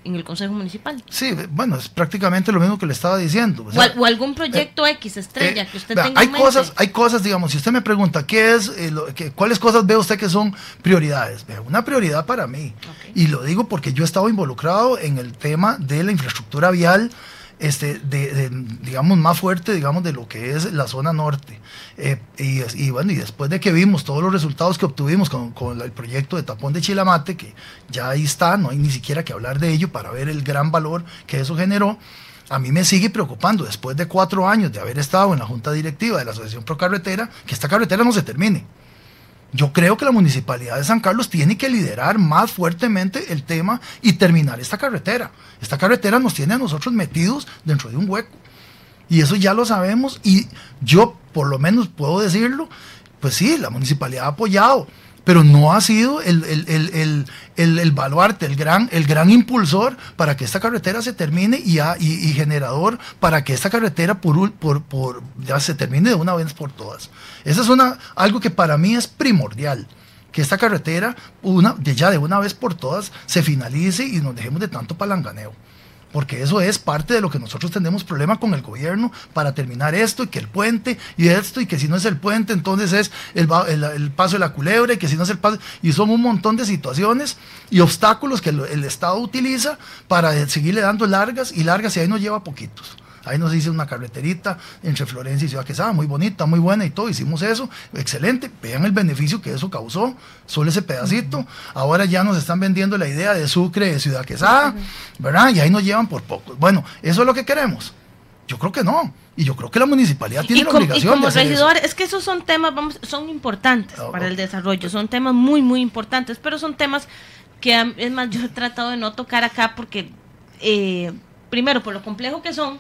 el Consejo Municipal? Sí, bueno, es prácticamente lo mismo que le estaba diciendo. O, algún proyecto eh, X, estrella, que usted tenga hay Cosas, hay cosas, digamos, si usted me pregunta, ¿qué es, eh, ¿cuáles cosas ve usted que son prioridades? una prioridad para mí. Y lo digo porque yo he estado involucrado en el tema de la infraestructura vial este, de, digamos, más fuerte, digamos, de lo que es la zona norte. Eh, y, bueno, y después de que vimos todos los resultados que obtuvimos con, con, el proyecto de tapón de Chilamate, que ya ahí está, no hay ni siquiera que hablar de ello para ver el gran valor que eso generó, a mí me sigue preocupando, después de cuatro años de haber estado en la junta directiva de la Asociación Pro Carretera, que esta carretera no se termine. Yo creo que la municipalidad de San Carlos tiene que liderar más fuertemente el tema y terminar esta carretera. Esta carretera nos tiene a nosotros metidos dentro de un hueco. Y eso ya lo sabemos y yo por lo menos puedo decirlo, pues sí, la municipalidad ha apoyado, pero no ha sido el, el, baluarte, el gran, el gran impulsor para que esta carretera se termine y, y, generador para que esta carretera por, por, por, ya se termine de una vez por todas. Eso es una, algo que para mí es primordial que esta carretera, una, ya de una vez por todas, se finalice y nos dejemos de tanto palanganeo porque eso es parte de lo que nosotros tenemos problema con el gobierno para terminar esto y que el puente y esto y que si no es el puente entonces es el, el, paso de la culebra y que si no es el paso y son un montón de situaciones y obstáculos que el, Estado utiliza para seguirle dando largas y largas y ahí nos lleva poquitos. Ahí nos hizo una carreterita entre Florencia y Ciudad Quesada, muy bonita, muy buena y todo. Hicimos eso, excelente. Vean el beneficio que eso causó, solo ese pedacito. Ahora ya nos están vendiendo la idea de Sucre, de Ciudad Quesada, ¿verdad? Y ahí nos llevan por poco. Bueno, ¿eso es lo que queremos? Yo creo que no. Y yo creo que la municipalidad tiene la obligación y como regidor, es que esos son temas, vamos, son importantes para el desarrollo, son temas muy, muy importantes, pero son temas que, es más, yo he tratado de no tocar acá porque, eh, primero, por lo complejo que son,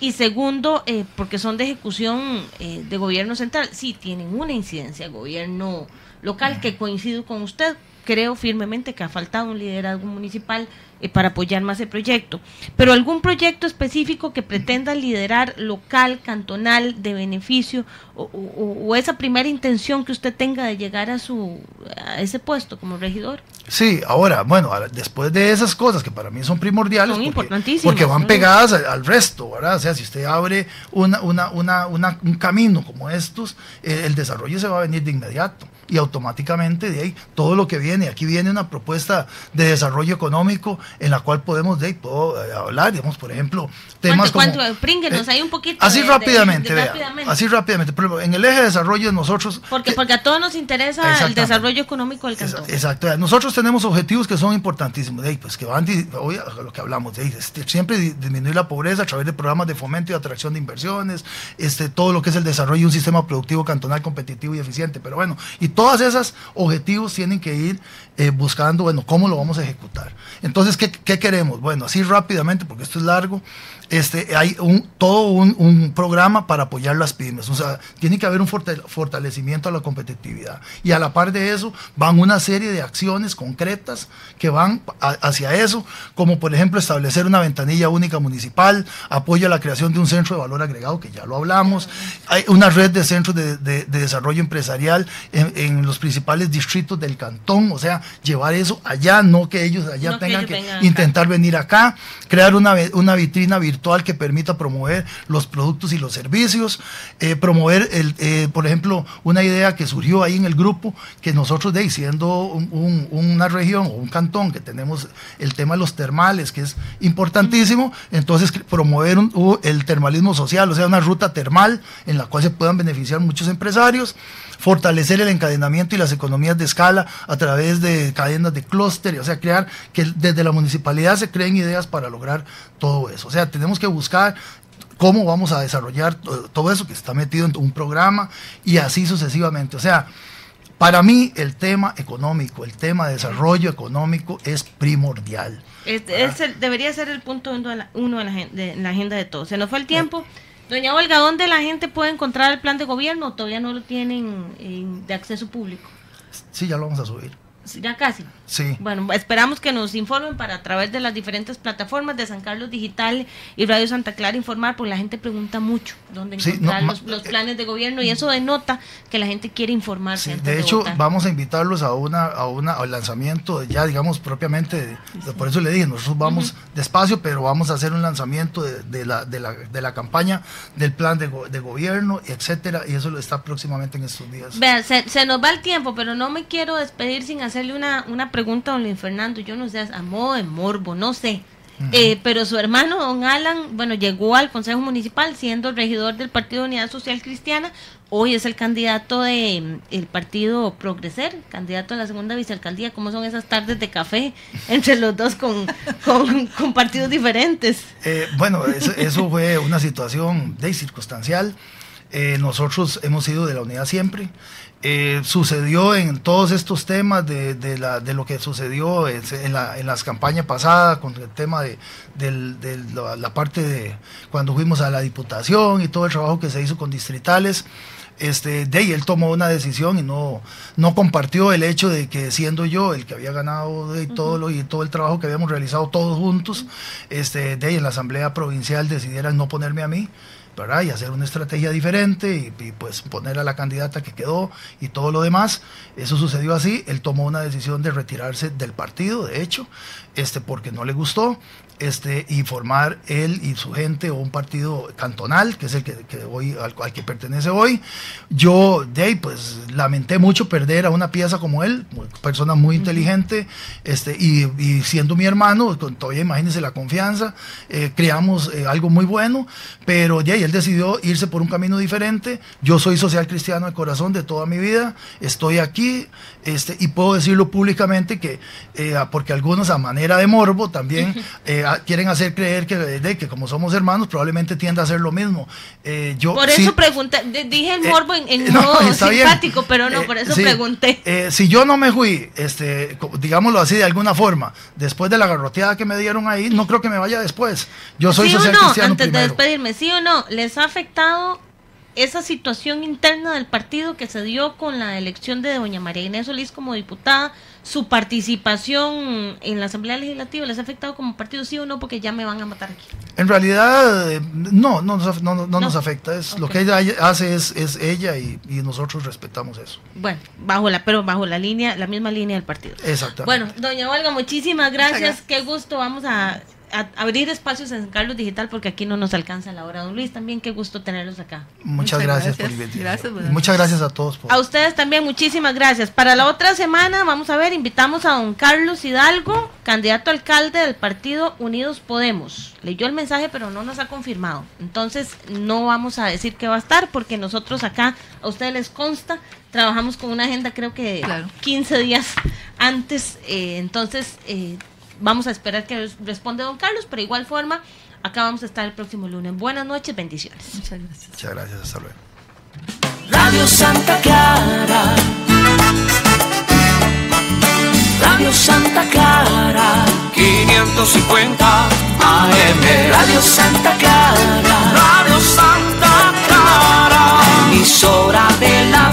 y segundo, eh, porque son de ejecución eh, de gobierno central. Sí, tienen una incidencia gobierno local, que coincido con usted. Creo firmemente que ha faltado un liderazgo municipal eh, para apoyar más el proyecto. Pero algún proyecto específico que pretenda liderar local, cantonal, de beneficio, o, esa primera intención que usted tenga de llegar a, su, a ese puesto como regidor. Sí, ahora, bueno, después de esas cosas que para mí son primordiales, son porque, porque van pegadas al, resto, ¿verdad? O sea, si usted abre una, una, una, un camino como estos, eh, el desarrollo se va a venir de inmediato. Y automáticamente de ahí todo lo que viene, aquí viene una propuesta de desarrollo económico en la cual podemos de ahí puedo, eh, hablar, digamos, por ejemplo, temas ¿Cuánto, como... cuánto? Prínguenos ahí un poquito. Así de- rápidamente, de- vea, rápidamente. así rápidamente. Ejemplo, en el eje de desarrollo nosotros... Porque, que- porque a todos nos interesa el desarrollo económico del cantón. Exacto. Nosotros tenemos objetivos que son importantísimos, de ahí, pues que van hoy a lo que hablamos, de ahí, este, siempre di- disminuir la pobreza a través de programas de fomento y atracción de inversiones, este, todo lo que es el desarrollo de un sistema productivo cantonal competitivo y eficiente. Pero bueno, y todos esos objetivos tienen que ir eh, buscando, bueno, cómo lo vamos a ejecutar. Entonces, ¿qué, qué queremos? Bueno, así rápidamente, porque esto es largo, este, hay un, todo un, un programa para apoyar las pymes. O sea, tiene que haber un fortalecimiento a la competitividad. Y a la par de eso, van una serie de acciones concretas que van hacia eso, como por ejemplo establecer una ventanilla única municipal, apoyo a la creación de un centro de valor agregado, que ya lo hablamos, hay una red de centros de, de- de desarrollo empresarial en, en los principales distritos del cantón, o sea, llevar eso allá, no que ellos allá No que tengan ellos que, acá. intentar venir acá, crear una, una vitrina virtual que permita promover los productos y los servicios, eh, promover, el, eh, por ejemplo, una idea que surgió ahí en el grupo, que nosotros de ahí, siendo un- un- una región o un cantón que tenemos el tema de los termales, que es importantísimo, entonces promover un- el termalismo social, o sea, una ruta termal en la cual se puedan beneficiar muchos empresarios, fortalecer el encadenamiento y las economías de escala a través de cadenas de clúster, o sea, crear que desde la municipalidad se creen ideas para lograr todo eso. O sea, tenemos que buscar cómo vamos a desarrollar to- todo eso que está metido en un programa y así sucesivamente. O sea, para mí el tema económico, el tema de desarrollo económico es primordial. Debería ser el punto uno de la, uno la agenda de todos. Se nos fue el tiempo. Doña Olga, ¿dónde la gente puede encontrar el plan de gobierno? ¿O Todavía no lo tienen en- de acceso público. Sí, ya lo vamos a subir. Ya casi. Sí. Bueno, esperamos que nos informen para a través de las diferentes plataformas de San Carlos Digital y Radio Santa Clara informar, porque la gente pregunta mucho dónde Sí, encontrar no, los, los planes de gobierno y eso denota que la gente quiere informarse. Sí, antes de hecho, votar. vamos a invitarlos a una, a una, al lanzamiento, de ya digamos propiamente, de- por eso le dije, nosotros vamos despacio, pero vamos a hacer un lanzamiento de, de la, de, la, de la campaña del plan de, go- de gobierno, etcétera, y eso lo está próximamente en estos días. Vea, se, se nos va el tiempo, pero no me quiero despedir sin hacerle una, una pregunta a don Luis Fernando. Yo no sé, a modo de morbo, no sé. Eh, pero su hermano, don Alan, bueno, llegó al Consejo Municipal siendo regidor del Partido de Unidad Social Cristiana. Hoy es el candidato del el Partido Progreser, candidato a la segunda vicealcaldía. ¿Cómo son esas tardes de café <laughs> entre los dos con, con, con partidos diferentes? Eh, bueno, eso, eso fue una situación de circunstancial. Eh, nosotros hemos sido de la unidad siempre. Eh, sucedió en todos estos temas de, de la- de lo que sucedió en, en la, en las campañas pasadas con el tema de, la parte de cuando fuimos a la diputación y todo el trabajo que se hizo con distritales. Este, de ahí él tomó una decisión y no, no compartió el hecho de que siendo yo el que había ganado de todo lo y todo el trabajo que habíamos realizado todos juntos, este, de ahí en la asamblea provincial decidieran no ponerme a mí. ¿Verdad? y hacer una estrategia diferente y, y, pues poner a la candidata que quedó y todo lo demás. Eso sucedió así. Él tomó una decisión de retirarse del partido, de hecho, este, porque no le gustó este, y formar él y su gente o un partido cantonal, que es el que, que hoy, al, al, que pertenece hoy. Yo, de pues lamenté mucho perder a una pieza como él, persona muy inteligente, este, y, y siendo mi hermano, con, todavía imagínense la confianza, eh, creamos eh, algo muy bueno, pero de él decidió irse por un camino diferente. Yo soy social cristiano de corazón de toda mi vida, estoy aquí, este, y puedo decirlo públicamente que, eh, porque algunos a manera de morbo también eh, quieren hacer creer que, de, que como somos hermanos probablemente tiende a hacer lo mismo. Eh, yo, por sí, eso pregunté, dije el morbo en, en eh, <laughs> no, modo bien. simpático, pero no, por eso sí, pregunté. eh, si yo no me fui, este, digámoslo así de alguna forma, después de la garroteada que me dieron ahí, no creo que me vaya después. Yo soy ¿Sí o social no? cristiano Antes de despedirme, ¿sí o no? ¿Les ha afectado esa situación interna del partido que se dio con la elección de doña María Inés Solís como diputada? ¿Su participación en la Asamblea Legislativa les ha afectado como partido, sí o no? Porque ya me van a matar aquí. En realidad, eh, no, no, nos af- no, no No. nos afecta. Es, Lo que ella hace es, es ella y, y nosotros respetamos eso. Bueno, bajo la, pero bajo la línea, la misma línea del partido. Exactamente. Bueno, doña Olga, muchísimas gracias. gracias. Qué gusto. Vamos a abrir espacios en Carlos Digital porque aquí no nos alcanza la hora. Don Luis, también qué gusto tenerlos acá. Muchas, gracias, por muchas gracias a todos. A ustedes también, muchísimas gracias. Para la otra semana, vamos a ver, invitamos a don Carlos Hidalgo, candidato alcalde del partido Unidos Podemos. Leyó el mensaje, pero no nos ha confirmado. Entonces, no vamos a decir que va a estar porque nosotros acá, a ustedes les consta, trabajamos con una agenda creo que 15 días antes. Eh, entonces, eh, vamos a esperar que responda don Carlos, pero de igual forma, acá vamos a estar el próximo lunes. Buenas noches, bendiciones. Muchas gracias. Muchas gracias, hasta luego. Radio Santa Clara. Radio Santa Clara. 550 AM. Radio Santa Clara. Radio Santa Clara. Emisora de la